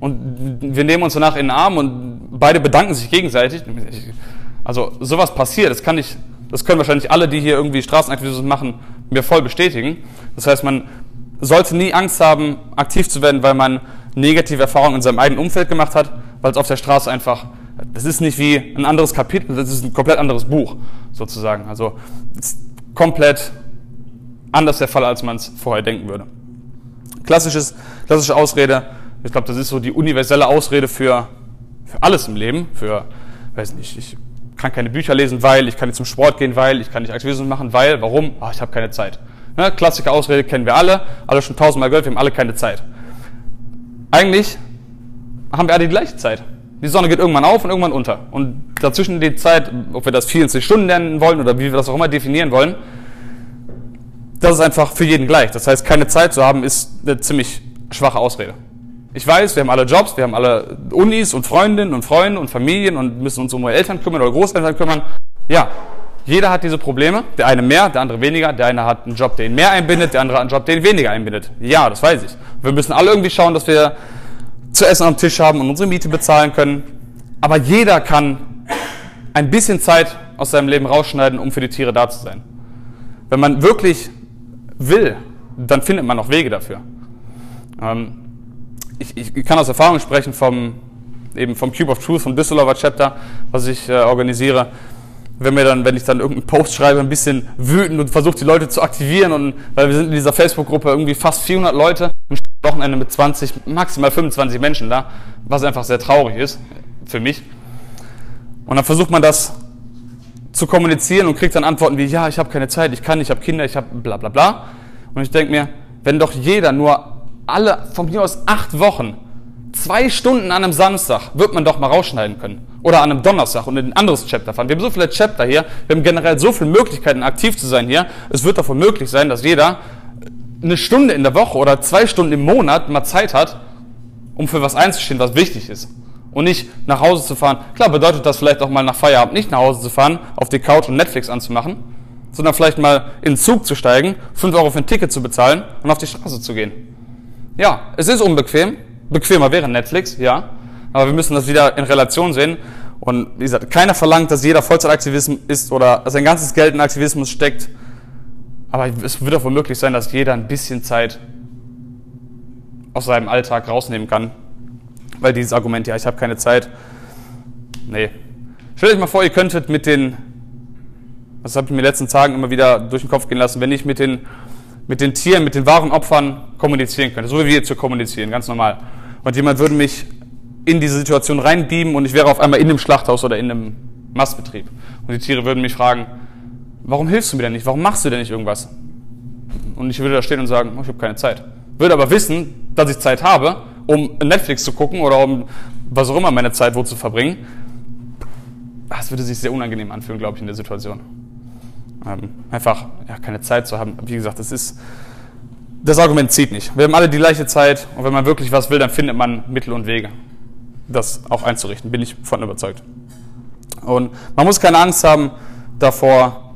und wir nehmen uns danach in den Arm und beide bedanken sich gegenseitig. Also sowas passiert, das kann ich, das können wahrscheinlich alle, die hier irgendwie Straßenaktivismus machen, mir voll bestätigen. Das heißt, man sollte nie Angst haben, aktiv zu werden, weil man negative Erfahrungen in seinem eigenen Umfeld gemacht hat, weil es auf der Straße einfach, das ist nicht wie ein anderes Kapitel, das ist ein komplett anderes Buch sozusagen. Also ist komplett anders der Fall, als man es vorher denken würde. Klassisches, klassische Ausrede, ich glaube, das ist so die universelle Ausrede für, für alles im Leben. Für, weiß nicht, ich kann keine Bücher lesen, weil, ich kann nicht zum Sport gehen, weil, ich kann nicht Aktivismus machen, weil, warum? Ach, ich habe keine Zeit. Ne? Klassische Ausrede kennen wir alle, alle schon tausendmal gehört, wir haben alle keine Zeit. Eigentlich haben wir alle die gleiche Zeit. Die Sonne geht irgendwann auf und irgendwann unter. Und dazwischen die Zeit, ob wir das 24 Stunden nennen wollen oder wie wir das auch immer definieren wollen, das ist einfach für jeden gleich. Das heißt, keine Zeit zu haben, ist eine ziemlich schwache Ausrede. Ich weiß, wir haben alle Jobs, wir haben alle Unis und Freundinnen und Freunde und Familien und müssen uns um unsere Eltern kümmern oder Großeltern kümmern. Ja, jeder hat diese Probleme. Der eine mehr, der andere weniger. Der eine hat einen Job, der ihn mehr einbindet, der andere hat einen Job, der ihn weniger einbindet. Ja, das weiß ich. Wir müssen alle irgendwie schauen, dass wir zu essen am Tisch haben und unsere Miete bezahlen können. Aber jeder kann ein bisschen Zeit aus seinem Leben rausschneiden, um für die Tiere da zu sein. Wenn man wirklich will, dann findet man auch Wege dafür. Ähm, ich, ich kann aus Erfahrung sprechen vom, eben vom Cube of Truth, vom Düsseldorfer Chapter, was ich äh, organisiere. Wenn, mir dann, wenn ich dann irgendeinen Post schreibe, ein bisschen wütend und versuche die Leute zu aktivieren und weil wir sind in dieser Facebook-Gruppe irgendwie fast 400 Leute, am Wochenende mit 20, maximal 25 Menschen da, was einfach sehr traurig ist für mich. Und dann versucht man das zu kommunizieren und kriegt dann Antworten wie, ja, ich habe keine Zeit, ich kann ich habe Kinder, ich habe bla bla bla. Und ich denke mir, wenn doch jeder nur alle, von mir aus acht Wochen, zwei Stunden an einem Samstag, wird man doch mal rausschneiden können. Oder an einem Donnerstag und in ein anderes Chapter fahren. Wir haben so viele Chapter hier, wir haben generell so viele Möglichkeiten, aktiv zu sein hier. Es wird davon möglich sein, dass jeder eine Stunde in der Woche oder zwei Stunden im Monat mal Zeit hat, um für was einzustehen, was wichtig ist. Und nicht nach Hause zu fahren. Klar bedeutet das vielleicht auch mal nach Feierabend nicht nach Hause zu fahren, auf die Couch und Netflix anzumachen, sondern vielleicht mal in den Zug zu steigen, 5 Euro für ein Ticket zu bezahlen und auf die Straße zu gehen. Ja, es ist unbequem. Bequemer wäre Netflix, ja. Aber wir müssen das wieder in Relation sehen. Und wie gesagt, keiner verlangt, dass jeder Vollzeitaktivismus ist oder sein ganzes Geld in Aktivismus steckt. Aber es wird auch wohl möglich sein, dass jeder ein bisschen Zeit aus seinem Alltag rausnehmen kann. Weil dieses Argument, ja, ich habe keine Zeit. Nee. Stellt euch mal vor, ihr könntet mit den, das habe ich mir in den letzten Tagen immer wieder durch den Kopf gehen lassen, wenn ich mit den mit den Tieren, mit den wahren Opfern kommunizieren könnte, so wie wir jetzt hier kommunizieren, ganz normal. Und jemand würde mich in diese Situation reinbeamen und ich wäre auf einmal in einem Schlachthaus oder in einem Mastbetrieb. Und die Tiere würden mich fragen, warum hilfst du mir denn nicht? Warum machst du denn nicht irgendwas? Und ich würde da stehen und sagen, oh, ich habe keine Zeit. Würde aber wissen, dass ich Zeit habe, um Netflix zu gucken oder um was auch immer meine Zeit wo zu verbringen. Das würde sich sehr unangenehm anfühlen, glaube ich, in der Situation. Ähm, einfach ja, keine Zeit zu haben. Wie gesagt, das ist das Argument zieht nicht. Wir haben alle die gleiche Zeit und wenn man wirklich was will, dann findet man Mittel und Wege, das auch einzurichten. Bin ich von überzeugt. Und man muss keine Angst haben davor.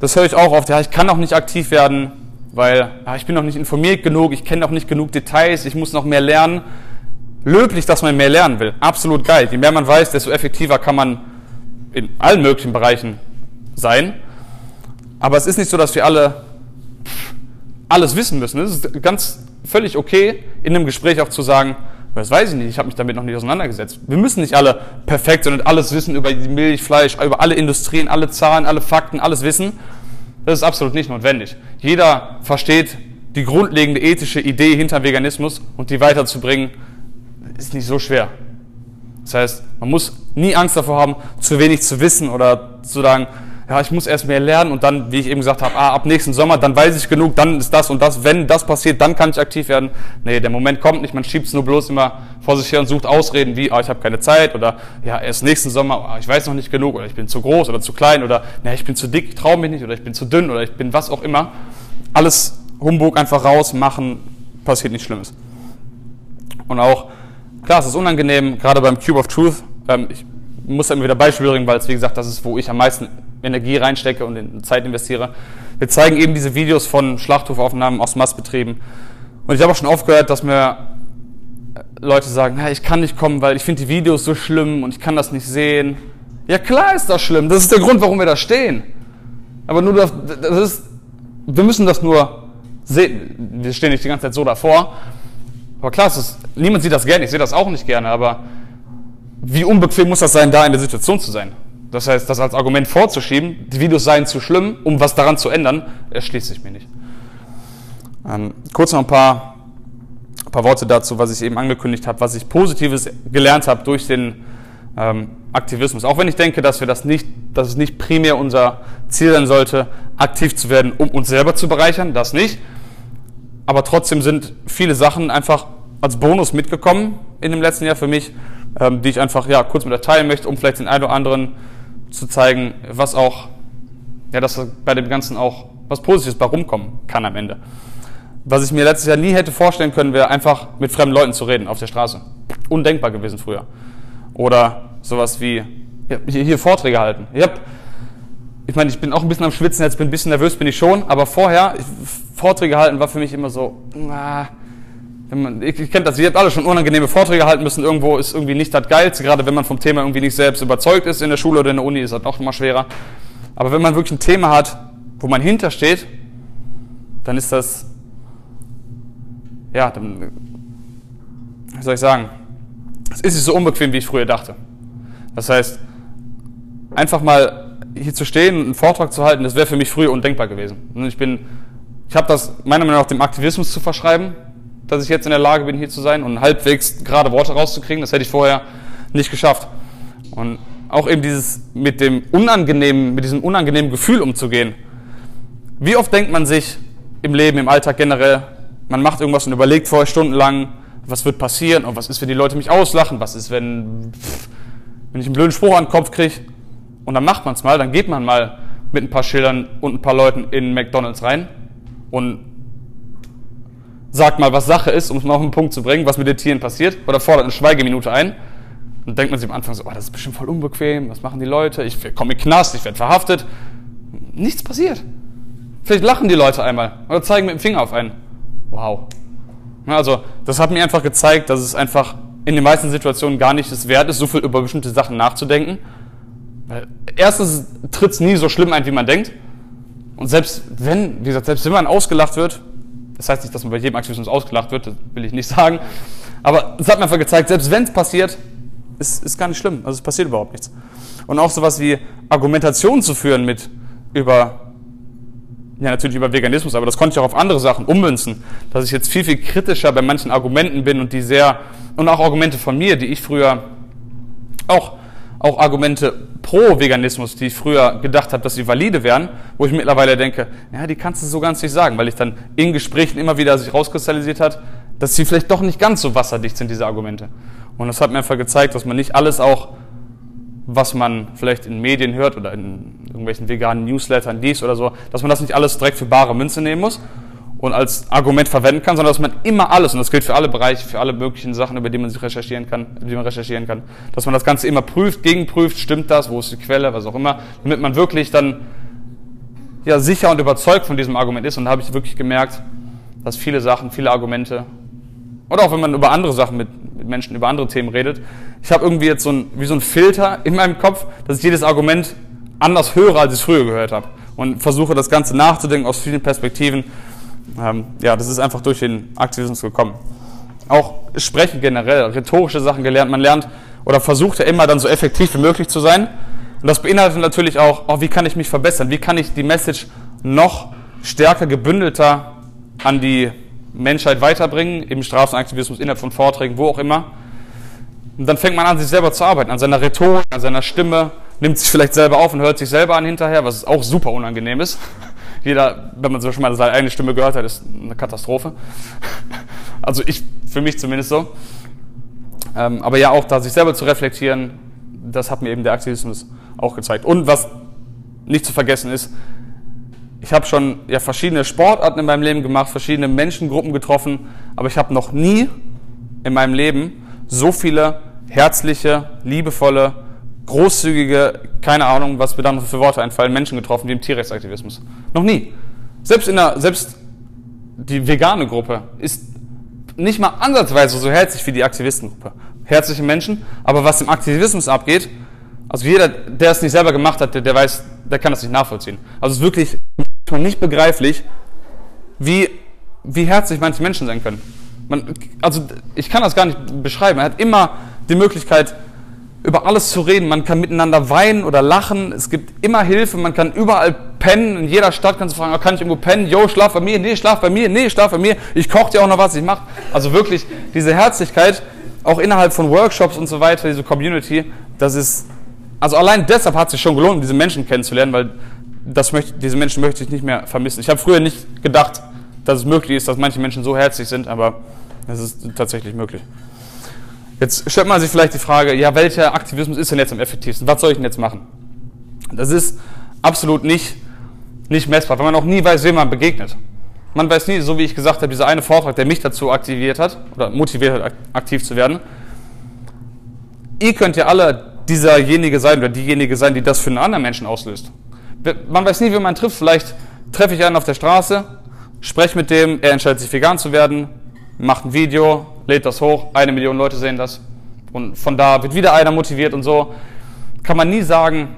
Das höre ich auch oft. Ja, ich kann noch nicht aktiv werden, weil ja, ich bin noch nicht informiert genug, ich kenne noch nicht genug Details, ich muss noch mehr lernen. Löblich, dass man mehr lernen will. Absolut geil. Je mehr man weiß, desto effektiver kann man in allen möglichen Bereichen sein. Aber es ist nicht so, dass wir alle alles wissen müssen. Es ist ganz völlig okay, in einem Gespräch auch zu sagen, das weiß ich nicht, ich habe mich damit noch nicht auseinandergesetzt. Wir müssen nicht alle perfekt und alles wissen über Milch, Fleisch, über alle Industrien, alle Zahlen, alle Fakten, alles wissen. Das ist absolut nicht notwendig. Jeder versteht die grundlegende ethische Idee hinter Veganismus und die weiterzubringen, ist nicht so schwer. Das heißt, man muss nie Angst davor haben, zu wenig zu wissen oder zu sagen, ja, ich muss erst mehr lernen und dann, wie ich eben gesagt habe, ah, ab nächsten Sommer, dann weiß ich genug, dann ist das und das. Wenn das passiert, dann kann ich aktiv werden. Nee, der Moment kommt nicht, man schiebt es nur bloß immer vor sich her und sucht Ausreden wie, ah, ich habe keine Zeit oder ja, erst nächsten Sommer, ah, ich weiß noch nicht genug oder ich bin zu groß oder zu klein oder na, ich bin zu dick, ich traue mich nicht oder ich bin zu dünn oder ich bin was auch immer. Alles Humbug einfach raus, machen, passiert nichts Schlimmes. Und auch, klar, es ist unangenehm, gerade beim Cube of Truth. Ähm, ich muss immer wieder Beispiele bringen, weil es, wie gesagt, das ist, wo ich am meisten Energie reinstecke und in Zeit investiere. Wir zeigen eben diese Videos von Schlachthofaufnahmen aus Mastbetrieben. Und ich habe auch schon aufgehört, dass mir äh, Leute sagen, ich kann nicht kommen, weil ich finde die Videos so schlimm und ich kann das nicht sehen. Ja klar ist das schlimm, das ist der Grund, warum wir da stehen. Aber nur das, das ist, wir müssen das nur sehen. Wir stehen nicht die ganze Zeit so davor. Aber klar, ist, niemand sieht das gerne, ich sehe das auch nicht gerne, aber wie unbequem muss das sein, da in der Situation zu sein? Das heißt, das als Argument vorzuschieben, die Videos seien zu schlimm, um was daran zu ändern, erschließt sich mir nicht. Ähm, kurz noch ein paar, ein paar Worte dazu, was ich eben angekündigt habe, was ich Positives gelernt habe durch den ähm, Aktivismus. Auch wenn ich denke, dass wir das nicht, dass es nicht primär unser Ziel sein sollte, aktiv zu werden, um uns selber zu bereichern, das nicht. Aber trotzdem sind viele Sachen einfach als Bonus mitgekommen in dem letzten Jahr für mich, ähm, die ich einfach ja kurz mit euch teilen möchte, um vielleicht den einen oder anderen zu zeigen, was auch, ja, dass bei dem Ganzen auch was Positives bei rumkommen kann am Ende. Was ich mir letztes Jahr nie hätte vorstellen können, wäre einfach mit fremden Leuten zu reden auf der Straße. Undenkbar gewesen früher. Oder sowas wie ja, hier, hier, Vorträge halten. Ich, ich meine, ich bin auch ein bisschen am Schwitzen, jetzt bin ein bisschen nervös, bin ich schon, aber vorher, ich, Vorträge halten war für mich immer so, na, man, ich, ich kenne das, ihr habt alle schon unangenehme Vorträge halten müssen, irgendwo ist irgendwie nicht das Geilste, gerade wenn man vom Thema irgendwie nicht selbst überzeugt ist in der Schule oder in der Uni, ist das auch immer schwerer. Aber wenn man wirklich ein Thema hat, wo man hintersteht, dann ist das, ja, dann, wie soll ich sagen, es ist nicht so unbequem, wie ich früher dachte. Das heißt, einfach mal hier zu stehen und einen Vortrag zu halten, das wäre für mich früher undenkbar gewesen. Und ich bin, ich habe das meiner Meinung nach dem Aktivismus zu verschreiben, dass ich jetzt in der Lage bin, hier zu sein und halbwegs gerade Worte rauszukriegen. Das hätte ich vorher nicht geschafft. Und auch eben dieses mit dem unangenehmen, mit diesem unangenehmen Gefühl umzugehen. Wie oft denkt man sich im Leben, im Alltag generell, man macht irgendwas und überlegt vorher stundenlang, was wird passieren und was ist, wenn die Leute mich auslachen, was ist, wenn, wenn ich einen blöden Spruch an den Kopf kriege. Und dann macht man es mal, dann geht man mal mit ein paar Schildern und ein paar Leuten in McDonalds rein und sagt mal, was Sache ist, um es mal auf den Punkt zu bringen, was mit den Tieren passiert, oder fordert eine Schweigeminute ein. Und denkt man sich am Anfang so, oh, das ist bestimmt voll unbequem, was machen die Leute? Ich komme in Knast, ich werde verhaftet. Nichts passiert. Vielleicht lachen die Leute einmal oder zeigen mit dem Finger auf einen. Wow. Also, das hat mir einfach gezeigt, dass es einfach in den meisten Situationen gar nicht es wert ist, so viel über bestimmte Sachen nachzudenken. Weil erstens tritt es nie so schlimm ein, wie man denkt. Und selbst wenn, wie gesagt, selbst wenn man ausgelacht wird, das heißt nicht, dass man bei jedem Aktivismus ausgelacht wird, das will ich nicht sagen. Aber es hat mir einfach gezeigt, selbst wenn es passiert, ist, ist gar nicht schlimm. Also es passiert überhaupt nichts. Und auch sowas wie Argumentation zu führen mit über, ja natürlich über Veganismus, aber das konnte ich auch auf andere Sachen ummünzen, dass ich jetzt viel, viel kritischer bei manchen Argumenten bin und die sehr, und auch Argumente von mir, die ich früher auch auch Argumente pro Veganismus, die ich früher gedacht habe, dass sie valide wären, wo ich mittlerweile denke, ja, die kannst du so ganz nicht sagen, weil ich dann in Gesprächen immer wieder sich rauskristallisiert hat, dass sie vielleicht doch nicht ganz so wasserdicht sind, diese Argumente. Und das hat mir einfach gezeigt, dass man nicht alles auch, was man vielleicht in Medien hört oder in irgendwelchen veganen Newslettern liest oder so, dass man das nicht alles direkt für bare Münze nehmen muss und als Argument verwenden kann, sondern dass man immer alles, und das gilt für alle Bereiche, für alle möglichen Sachen, über die man sich recherchieren kann, die man recherchieren kann, dass man das Ganze immer prüft, gegenprüft, stimmt das, wo ist die Quelle, was auch immer, damit man wirklich dann ja, sicher und überzeugt von diesem Argument ist. Und da habe ich wirklich gemerkt, dass viele Sachen, viele Argumente, oder auch wenn man über andere Sachen mit, mit Menschen, über andere Themen redet, ich habe irgendwie jetzt so ein, wie so ein Filter in meinem Kopf, dass ich jedes Argument anders höre, als ich es früher gehört habe. Und versuche das Ganze nachzudenken aus vielen Perspektiven ähm, ja, das ist einfach durch den Aktivismus gekommen. Auch Sprechen generell, rhetorische Sachen gelernt. Man lernt oder versucht ja immer dann so effektiv wie möglich zu sein. Und das beinhaltet natürlich auch, oh, wie kann ich mich verbessern? Wie kann ich die Message noch stärker, gebündelter an die Menschheit weiterbringen, im Straßenaktivismus, innerhalb von Vorträgen, wo auch immer. Und dann fängt man an, sich selber zu arbeiten, an seiner Rhetorik, an seiner Stimme, nimmt sich vielleicht selber auf und hört sich selber an hinterher, was auch super unangenehm ist. Jeder, wenn man so schon mal seine eigene Stimme gehört hat, ist eine Katastrophe. Also ich, für mich zumindest so. Ähm, aber ja, auch da sich selber zu reflektieren, das hat mir eben der Aktivismus auch gezeigt. Und was nicht zu vergessen ist, ich habe schon ja, verschiedene Sportarten in meinem Leben gemacht, verschiedene Menschengruppen getroffen, aber ich habe noch nie in meinem Leben so viele herzliche, liebevolle, großzügige, keine Ahnung, was mir dann für Worte einfallen, Menschen getroffen, wie im Tierrechtsaktivismus. Noch nie. Selbst in der, selbst die vegane Gruppe ist nicht mal ansatzweise so herzlich wie die Aktivistengruppe. Herzliche Menschen, aber was im Aktivismus abgeht, also jeder, der es nicht selber gemacht hat, der, der weiß, der kann das nicht nachvollziehen. Also es ist wirklich nicht begreiflich, wie, wie herzlich manche Menschen sein können. Man, also ich kann das gar nicht beschreiben. Er hat immer die Möglichkeit, über alles zu reden. Man kann miteinander weinen oder lachen. Es gibt immer Hilfe. Man kann überall pennen. In jeder Stadt kannst du fragen, kann ich irgendwo pennen? Jo, schlaf bei mir. Nee, schlaf bei mir. Nee, schlaf bei mir. Ich koche dir auch noch was. Ich mache. Also wirklich diese Herzlichkeit, auch innerhalb von Workshops und so weiter, diese Community, das ist, also allein deshalb hat es sich schon gelohnt, diese Menschen kennenzulernen, weil das möchte, diese Menschen möchte ich nicht mehr vermissen. Ich habe früher nicht gedacht, dass es möglich ist, dass manche Menschen so herzlich sind, aber es ist tatsächlich möglich. Jetzt stellt man sich vielleicht die Frage, ja, welcher Aktivismus ist denn jetzt am effektivsten? Was soll ich denn jetzt machen? Das ist absolut nicht, nicht messbar, weil man auch nie weiß, wem man begegnet. Man weiß nie, so wie ich gesagt habe, dieser eine Vortrag, der mich dazu aktiviert hat oder motiviert hat, aktiv zu werden. Ihr könnt ja alle dieserjenige sein oder diejenige sein, die das für einen anderen Menschen auslöst. Man weiß nie, wie man trifft. Vielleicht treffe ich einen auf der Straße, spreche mit dem, er entscheidet sich vegan zu werden, macht ein Video, lädt das hoch, eine Million Leute sehen das und von da wird wieder einer motiviert und so. Kann man nie sagen,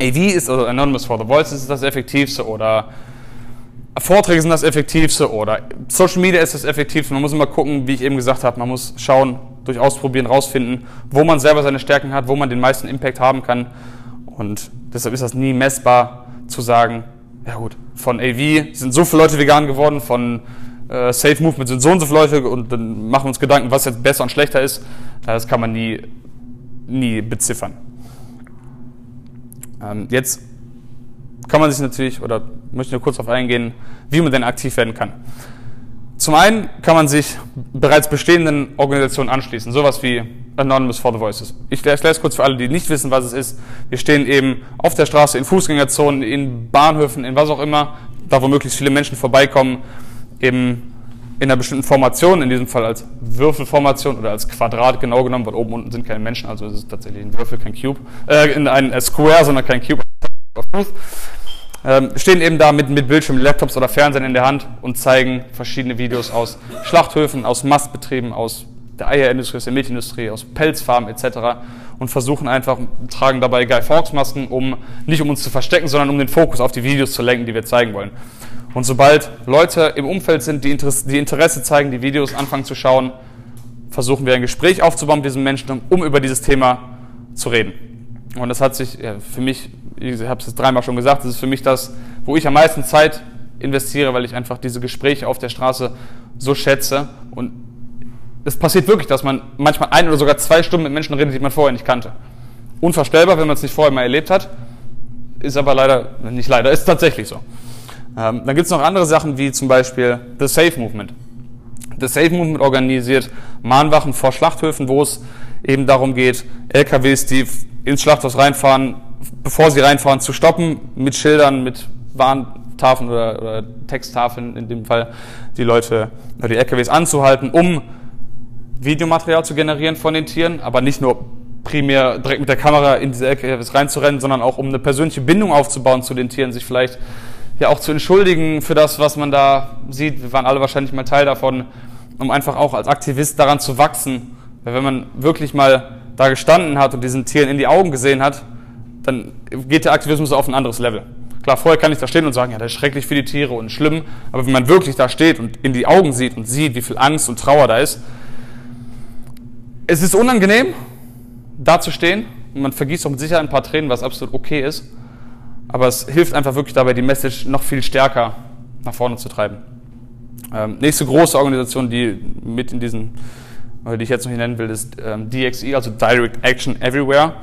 AV ist, also Anonymous for the Voice ist das effektivste oder Vorträge sind das effektivste oder Social Media ist das effektivste. Man muss immer gucken, wie ich eben gesagt habe, man muss schauen, durch Ausprobieren rausfinden, wo man selber seine Stärken hat, wo man den meisten Impact haben kann. Und deshalb ist das nie messbar zu sagen, ja gut, von AV sind so viele Leute vegan geworden, von äh, Safe Movement sind so und so viele Leute und dann machen wir uns Gedanken, was jetzt besser und schlechter ist. Das kann man nie, nie beziffern. Ähm, jetzt kann man sich natürlich, oder möchte ich nur kurz darauf eingehen, wie man denn aktiv werden kann. Zum einen kann man sich bereits bestehenden Organisationen anschließen, sowas wie Anonymous for the Voices. Ich erkläre es kurz für alle, die nicht wissen, was es ist. Wir stehen eben auf der Straße, in Fußgängerzonen, in Bahnhöfen, in was auch immer, da wo möglichst viele Menschen vorbeikommen eben in einer bestimmten Formation, in diesem Fall als Würfelformation oder als Quadrat genau genommen, weil oben und unten sind keine Menschen, also ist es tatsächlich ein Würfel, kein Cube, äh, in ein Square, sondern kein Cube. Ähm, stehen eben da mit, mit Bildschirm, Laptops oder Fernsehen in der Hand und zeigen verschiedene Videos aus Schlachthöfen, aus Mastbetrieben, aus der Eierindustrie, aus der Milchindustrie, aus Pelzfarmen etc. und versuchen einfach, tragen dabei Guy Fawkes Masken, um nicht um uns zu verstecken, sondern um den Fokus auf die Videos zu lenken, die wir zeigen wollen. Und sobald Leute im Umfeld sind, die Interesse zeigen, die Videos anfangen zu schauen, versuchen wir ein Gespräch aufzubauen mit diesen Menschen, um über dieses Thema zu reden. Und das hat sich ja, für mich, ich habe es jetzt dreimal schon gesagt, das ist für mich das, wo ich am meisten Zeit investiere, weil ich einfach diese Gespräche auf der Straße so schätze. Und es passiert wirklich, dass man manchmal ein oder sogar zwei Stunden mit Menschen redet, die man vorher nicht kannte. Unvorstellbar, wenn man es nicht vorher mal erlebt hat, ist aber leider, nicht leider, ist tatsächlich so. Ähm, dann gibt es noch andere Sachen wie zum Beispiel The Safe Movement. das Safe Movement organisiert Mahnwachen vor Schlachthöfen, wo es eben darum geht, LKWs, die ins Schlachthaus reinfahren, bevor sie reinfahren, zu stoppen, mit Schildern, mit Warntafeln oder, oder Texttafeln, in dem Fall die Leute die LKWs anzuhalten, um Videomaterial zu generieren von den Tieren, aber nicht nur primär direkt mit der Kamera in diese LKWs reinzurennen, sondern auch um eine persönliche Bindung aufzubauen zu den Tieren, sich vielleicht ja auch zu entschuldigen für das, was man da sieht. Wir waren alle wahrscheinlich mal Teil davon, um einfach auch als Aktivist daran zu wachsen. Weil wenn man wirklich mal da gestanden hat und diesen Tieren in die Augen gesehen hat, dann geht der Aktivismus auf ein anderes Level. Klar, vorher kann ich da stehen und sagen, ja, das ist schrecklich für die Tiere und schlimm, aber wenn man wirklich da steht und in die Augen sieht und sieht, wie viel Angst und Trauer da ist, es ist unangenehm, da zu stehen und man vergießt auch mit Sicherheit ein paar Tränen, was absolut okay ist, aber es hilft einfach wirklich dabei, die Message noch viel stärker nach vorne zu treiben. Ähm, nächste große Organisation, die mit in diesen, die ich jetzt noch hier nennen will, ist ähm, DXE, also Direct Action Everywhere,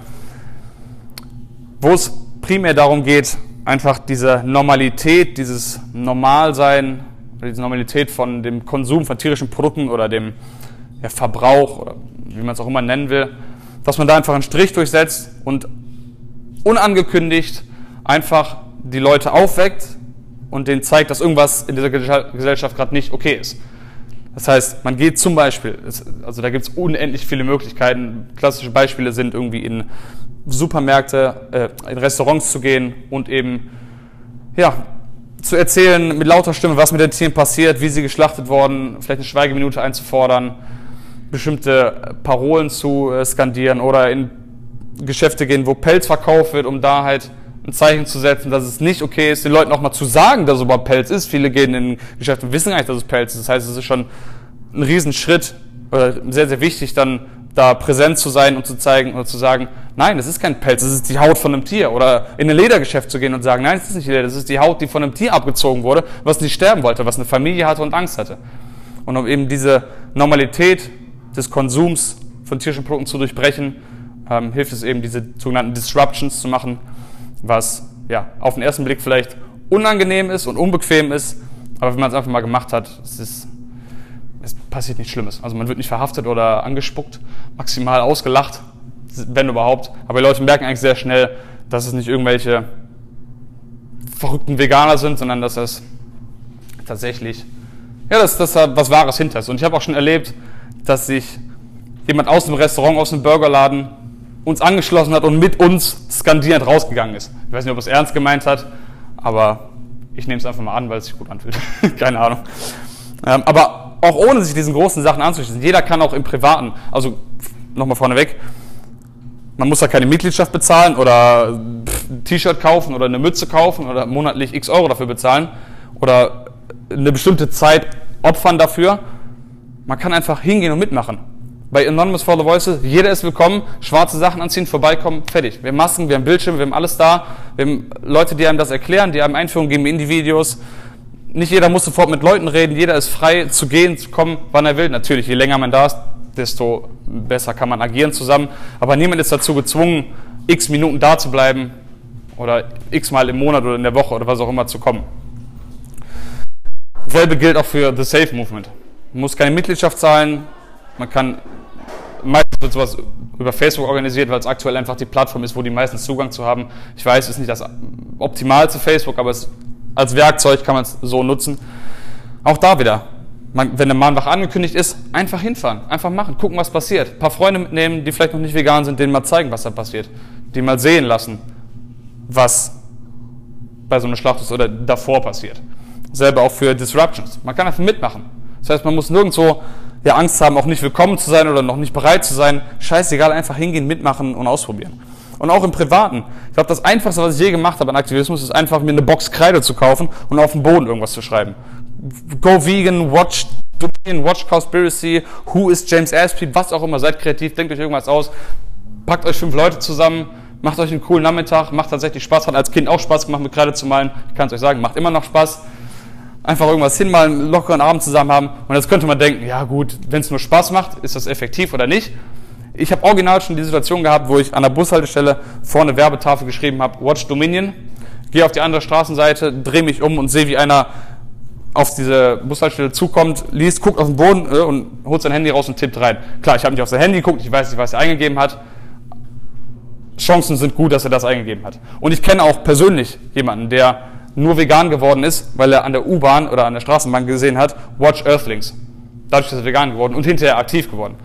wo es primär darum geht, einfach diese Normalität, dieses Normalsein, diese Normalität von dem Konsum von tierischen Produkten oder dem ja, Verbrauch oder wie man es auch immer nennen will, dass man da einfach einen Strich durchsetzt und unangekündigt einfach die Leute aufweckt und denen zeigt, dass irgendwas in dieser Gesellschaft gerade nicht okay ist. Das heißt, man geht zum Beispiel, also da gibt es unendlich viele Möglichkeiten. Klassische Beispiele sind irgendwie in Supermärkte, äh, in Restaurants zu gehen und eben ja, zu erzählen mit lauter Stimme, was mit den Tieren passiert, wie sie geschlachtet wurden, vielleicht eine Schweigeminute einzufordern, bestimmte Parolen zu äh, skandieren oder in Geschäfte gehen, wo Pelz verkauft wird, um da halt ein Zeichen zu setzen, dass es nicht okay ist, den Leuten auch mal zu sagen, dass es überhaupt Pelz ist. Viele gehen in Geschäfte und wissen gar nicht, dass es Pelz ist. Das heißt, es ist schon ein Riesenschritt, oder sehr, sehr wichtig, dann da präsent zu sein und zu zeigen oder zu sagen, nein, das ist kein Pelz, das ist die Haut von einem Tier. Oder in ein Ledergeschäft zu gehen und sagen, nein, das ist nicht Leder, das ist die Haut, die von einem Tier abgezogen wurde, was nicht sterben wollte, was eine Familie hatte und Angst hatte. Und um eben diese Normalität des Konsums von tierischen Produkten zu durchbrechen, ähm, hilft es eben, diese sogenannten Disruptions zu machen, was ja auf den ersten Blick vielleicht unangenehm ist und unbequem ist, aber wenn man es einfach mal gemacht hat, es, ist, es passiert nichts Schlimmes. Also man wird nicht verhaftet oder angespuckt, maximal ausgelacht, wenn überhaupt. Aber die Leute merken eigentlich sehr schnell, dass es nicht irgendwelche verrückten Veganer sind, sondern dass es tatsächlich, ja, dass, dass da was Wahres hinter ist. Und ich habe auch schon erlebt, dass sich jemand aus dem Restaurant, aus dem Burgerladen uns angeschlossen hat und mit uns skandierend rausgegangen ist. Ich weiß nicht, ob er es ernst gemeint hat, aber ich nehme es einfach mal an, weil es sich gut anfühlt. Keine Ahnung. Ähm, aber auch ohne sich diesen großen Sachen anzuschließen. Jeder kann auch im Privaten, also nochmal vorneweg, man muss da keine Mitgliedschaft bezahlen oder ein T-Shirt kaufen oder eine Mütze kaufen oder monatlich x Euro dafür bezahlen oder eine bestimmte Zeit opfern dafür. Man kann einfach hingehen und mitmachen bei Anonymous the Voices, jeder ist willkommen, schwarze Sachen anziehen, vorbeikommen, fertig. Wir haben Masken, wir haben Bildschirme, wir haben alles da. Wir haben Leute, die einem das erklären, die einem Einführung geben in die Videos. Nicht jeder muss sofort mit Leuten reden, jeder ist frei zu gehen, zu kommen, wann er will. Natürlich, je länger man da ist, desto besser kann man agieren zusammen. Aber niemand ist dazu gezwungen, x Minuten da zu bleiben oder x Mal im Monat oder in der Woche oder was auch immer zu kommen. Selbe gilt auch für The Safe Movement. Man muss keine Mitgliedschaft zahlen, man kann meistens wird sowas über Facebook organisiert, weil es aktuell einfach die Plattform ist, wo die meisten Zugang zu haben. Ich weiß, es ist nicht das optimalste Facebook, aber es, als Werkzeug kann man es so nutzen. Auch da wieder, man, wenn eine Mahnwache angekündigt ist, einfach hinfahren, einfach machen, gucken, was passiert. Ein paar Freunde mitnehmen, die vielleicht noch nicht vegan sind, denen mal zeigen, was da passiert. Die mal sehen lassen, was bei so einer Schlacht oder davor passiert. Selber auch für Disruptions. Man kann einfach mitmachen. Das heißt, man muss nirgendwo ja Angst haben, auch nicht willkommen zu sein oder noch nicht bereit zu sein. Scheißegal, einfach hingehen, mitmachen und ausprobieren. Und auch im Privaten. Ich glaube, das Einfachste, was ich je gemacht habe an Aktivismus, ist einfach mir eine Box Kreide zu kaufen und auf dem Boden irgendwas zu schreiben. Go vegan, watch Dominion, watch Conspiracy, who is James Aspie, was auch immer, seid kreativ, denkt euch irgendwas aus, packt euch fünf Leute zusammen, macht euch einen coolen Nachmittag, macht tatsächlich Spaß, hat als Kind auch Spaß gemacht, mit Kreide zu malen. Ich kann es euch sagen, macht immer noch Spaß einfach irgendwas hinmalen, einen lockeren Abend zusammen haben. Und jetzt könnte man denken, ja gut, wenn es nur Spaß macht, ist das effektiv oder nicht? Ich habe original schon die Situation gehabt, wo ich an der Bushaltestelle vorne Werbetafel geschrieben habe, Watch Dominion, gehe auf die andere Straßenseite, drehe mich um und sehe, wie einer auf diese Bushaltestelle zukommt, liest, guckt auf den Boden äh, und holt sein Handy raus und tippt rein. Klar, ich habe nicht auf sein Handy geguckt, ich weiß nicht, was er eingegeben hat. Chancen sind gut, dass er das eingegeben hat. Und ich kenne auch persönlich jemanden, der nur vegan geworden ist, weil er an der U-Bahn oder an der Straßenbahn gesehen hat, Watch Earthlings. Dadurch ist er vegan geworden und hinterher aktiv geworden.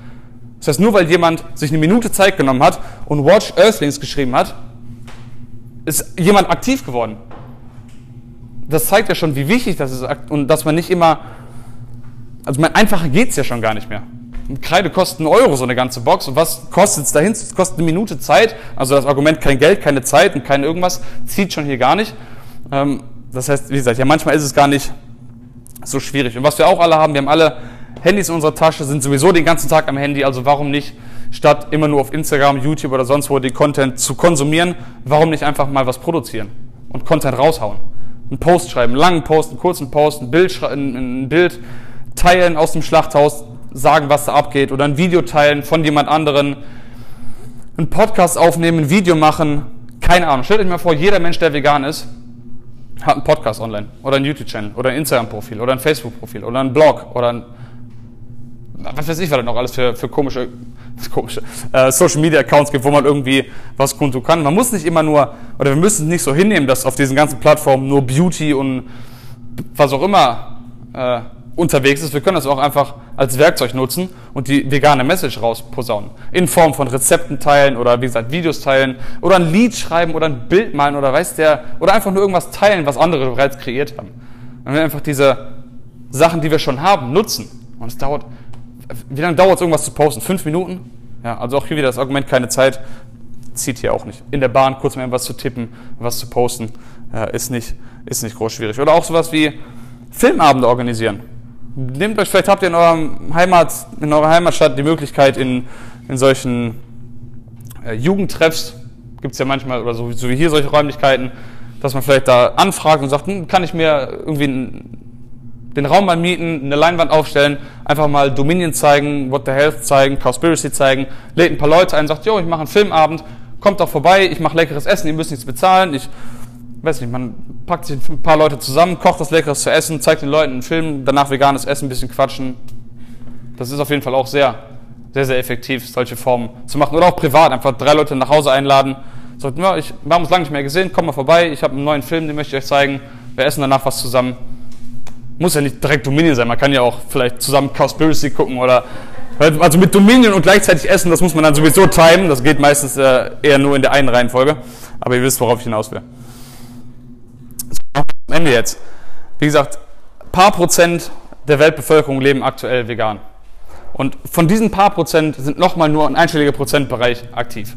Das heißt, nur weil jemand sich eine Minute Zeit genommen hat und Watch Earthlings geschrieben hat, ist jemand aktiv geworden. Das zeigt ja schon, wie wichtig das ist und dass man nicht immer, also mein, einfacher geht es ja schon gar nicht mehr. Kreide kostet einen Euro, so eine ganze Box. Und was kostet es dahin? Es kostet eine Minute Zeit. Also das Argument kein Geld, keine Zeit und kein irgendwas zieht schon hier gar nicht. Ähm, das heißt, wie gesagt, ja, manchmal ist es gar nicht so schwierig. Und was wir auch alle haben, wir haben alle Handys in unserer Tasche, sind sowieso den ganzen Tag am Handy. Also warum nicht, statt immer nur auf Instagram, YouTube oder sonst wo den Content zu konsumieren, warum nicht einfach mal was produzieren und Content raushauen? Einen Post schreiben, einen langen Post, einen kurzen Post, ein Bild, ein Bild teilen aus dem Schlachthaus, sagen, was da abgeht oder ein Video teilen von jemand anderen, einen Podcast aufnehmen, ein Video machen, keine Ahnung. Stellt euch mal vor, jeder Mensch, der vegan ist, hat einen Podcast online oder ein YouTube-Channel oder ein Instagram-Profil oder ein Facebook-Profil oder ein Blog oder ein was weiß ich, was da noch alles für, für komische, komische äh, Social-Media-Accounts gibt, wo man irgendwie was kundtun kann. Man muss nicht immer nur, oder wir müssen es nicht so hinnehmen, dass auf diesen ganzen Plattformen nur Beauty und was auch immer äh, unterwegs ist. Wir können das auch einfach als Werkzeug nutzen und die vegane Message rausposaunen. In Form von Rezepten teilen oder wie gesagt Videos teilen oder ein Lied schreiben oder ein Bild malen oder weiß der, oder einfach nur irgendwas teilen, was andere bereits kreiert haben. Wenn wir einfach diese Sachen, die wir schon haben, nutzen. Und es dauert, wie lange dauert es irgendwas zu posten? Fünf Minuten? Ja, also auch hier wieder das Argument, keine Zeit, zieht hier auch nicht. In der Bahn kurz mal was zu tippen, was zu posten, ist, nicht, ist nicht groß schwierig. Oder auch sowas wie Filmabende organisieren nehmt euch, vielleicht habt ihr in, eurem Heimat, in eurer Heimatstadt die Möglichkeit, in, in solchen äh, Jugendtreffs, gibt es ja manchmal, oder so, so, wie hier solche Räumlichkeiten, dass man vielleicht da anfragt und sagt, hm, kann ich mir irgendwie den Raum mal mieten, eine Leinwand aufstellen, einfach mal Dominion zeigen, What the Health zeigen, Cowspiracy zeigen, lädt ein paar Leute ein, sagt, jo, ich mache einen Filmabend, kommt doch vorbei, ich mache leckeres Essen, ihr müsst nichts bezahlen, ich weiß nicht, man packt sich ein paar Leute zusammen, kocht was Leckeres zu essen, zeigt den Leuten einen Film, danach veganes Essen, ein bisschen quatschen. Das ist auf jeden Fall auch sehr, sehr, sehr effektiv, solche Formen zu machen. Oder auch privat, einfach drei Leute nach Hause einladen. Sagt, ja, ich, wir haben uns lange nicht mehr gesehen, komm mal vorbei, ich habe einen neuen Film, den möchte ich euch zeigen. Wir essen danach was zusammen. Muss ja nicht direkt Dominion sein, man kann ja auch vielleicht zusammen Cowspiracy gucken oder also mit Dominion und gleichzeitig essen, das muss man dann sowieso timen. Das geht meistens äh, eher nur in der einen Reihenfolge. Aber ihr wisst, worauf ich hinaus will. Am Ende jetzt. Wie gesagt, paar Prozent der Weltbevölkerung leben aktuell vegan. Und von diesen paar Prozent sind nochmal nur ein einstelliger Prozentbereich aktiv.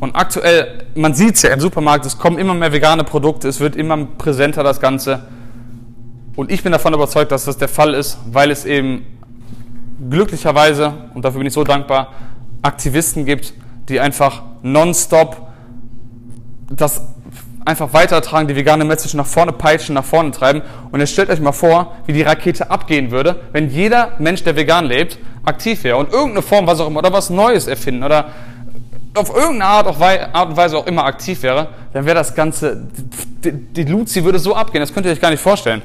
Und aktuell, man sieht es ja im Supermarkt, es kommen immer mehr vegane Produkte, es wird immer präsenter das Ganze. Und ich bin davon überzeugt, dass das der Fall ist, weil es eben glücklicherweise, und dafür bin ich so dankbar, Aktivisten gibt, die einfach nonstop das einfach weitertragen, die vegane Message nach vorne peitschen, nach vorne treiben. Und jetzt stellt euch mal vor, wie die Rakete abgehen würde, wenn jeder Mensch, der vegan lebt, aktiv wäre und irgendeine Form, was auch immer, oder was Neues erfinden oder auf irgendeine Art, Art und Weise auch immer aktiv wäre, dann wäre das Ganze, die, die Luzi würde so abgehen, das könnt ihr euch gar nicht vorstellen.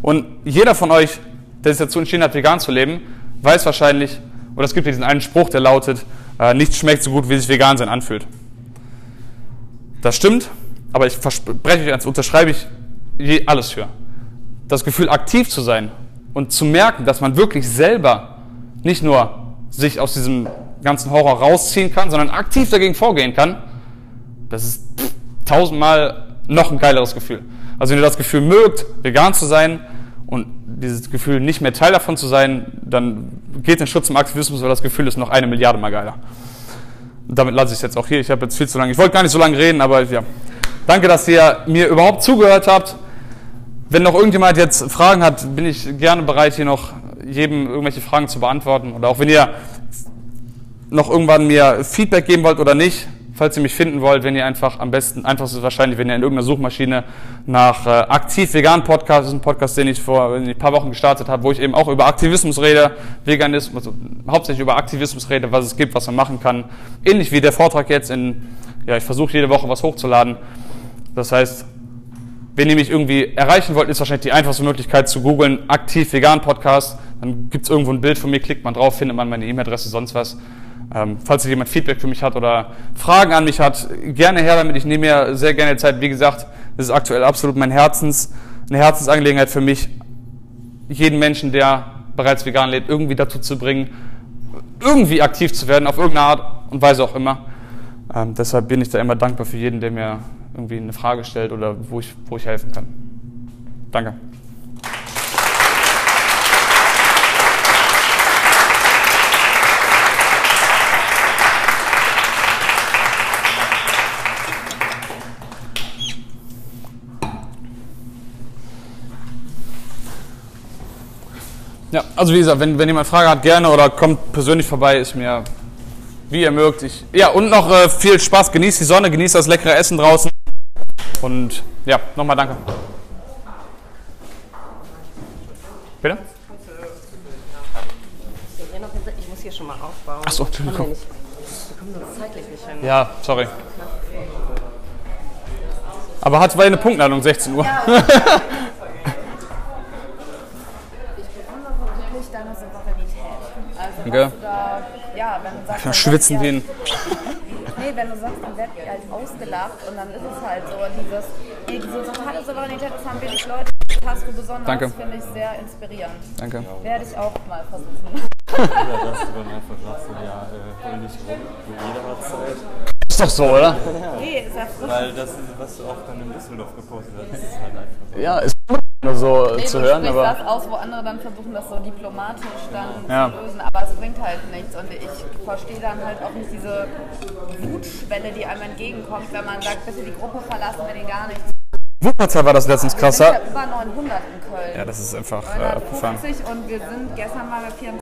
Und jeder von euch, der sich dazu entschieden hat, vegan zu leben, weiß wahrscheinlich, oder es gibt diesen einen Spruch, der lautet, äh, nichts schmeckt so gut, wie sich vegan sein anfühlt. Das stimmt, aber ich verspreche euch eins, unterschreibe ich alles für. Das Gefühl, aktiv zu sein und zu merken, dass man wirklich selber nicht nur sich aus diesem ganzen Horror rausziehen kann, sondern aktiv dagegen vorgehen kann, das ist tausendmal noch ein geileres Gefühl. Also wenn ihr das Gefühl mögt, vegan zu sein und dieses Gefühl nicht mehr Teil davon zu sein, dann geht den Schutz zum Aktivismus, weil das Gefühl ist noch eine Milliarde mal geiler. Und damit lasse ich es jetzt auch hier. Ich habe jetzt viel zu lange, ich wollte gar nicht so lange reden, aber ja, Danke, dass ihr mir überhaupt zugehört habt. Wenn noch irgendjemand jetzt Fragen hat, bin ich gerne bereit, hier noch jedem irgendwelche Fragen zu beantworten. Oder auch wenn ihr noch irgendwann mir Feedback geben wollt oder nicht, falls ihr mich finden wollt, wenn ihr einfach am besten, einfach ist wahrscheinlich, wenn ihr in irgendeiner Suchmaschine nach äh, aktiv vegan Podcast, das ist ein Podcast, den ich vor ein paar Wochen gestartet habe, wo ich eben auch über Aktivismus rede, Veganismus, also hauptsächlich über Aktivismus rede, was es gibt, was man machen kann. Ähnlich wie der Vortrag jetzt in, ja, ich versuche jede Woche was hochzuladen. Das heißt, wenn ihr mich irgendwie erreichen wollt, ist wahrscheinlich die einfachste Möglichkeit zu googeln, aktiv vegan Podcast. Dann gibt es irgendwo ein Bild von mir, klickt man drauf, findet man meine E-Mail-Adresse, sonst was. Ähm, falls jemand Feedback für mich hat oder Fragen an mich hat, gerne her damit. Ich nehme mir sehr gerne Zeit. Wie gesagt, das ist aktuell absolut mein Herzens, eine Herzensangelegenheit für mich, jeden Menschen, der bereits vegan lebt, irgendwie dazu zu bringen, irgendwie aktiv zu werden, auf irgendeine Art und Weise auch immer. Ähm, deshalb bin ich da immer dankbar für jeden, der mir irgendwie eine Frage stellt oder wo ich, wo ich helfen kann. Danke. Ja, also wie gesagt, wenn, wenn jemand Frage hat, gerne oder kommt persönlich vorbei, ist mir wie ihr mögt. Ich, ja, und noch äh, viel Spaß, genießt die Sonne, genießt das leckere Essen draußen. Und ja, nochmal danke. Bitte? Ich muss hier schon mal aufbauen. Achso, Entschuldigung. Wir kommen sonst zeitlich nicht hin. Ja, sorry. Aber hat war eine Punktladung, 16 Uhr. Ich bewundere wirklich deine Souveränität. Also, Okay. Ja, wenn du sagst, Da dann schwitzen den. ihr- Nee, wenn du sagst, dann werdet ihr halt ausgelacht und dann ist es halt so dieses, nee, diese totale Souveränität, das haben wenig Leute, das hast du besonders, Danke. finde ich sehr inspirierend. Danke. Werde ich auch mal versuchen. Ja, dass du dann einfach sagst, ja, äh, hol nicht rum, jeder hat Zeit. Ist doch so, oder? Nee, ist ja frisch. Weil das, ist, was du auch dann in Düsseldorf gepostet hast, das ist halt einfach so. Ja, ist nur so Nee, zu hören, aber. das aus, wo andere dann versuchen, das so diplomatisch dann Ja. zu lösen, aber es bringt halt nichts. Und ich verstehe dann halt auch nicht diese Wutschwelle, die einem entgegenkommt, wenn man sagt, bitte die Gruppe verlassen, wenn ihr gar nichts. Wuppertal war das letztens Wir sind krasser. ja über 900 in Köln. Ja, das ist einfach äh, abgefahren. 950 und wir sind gestern mal bei 24.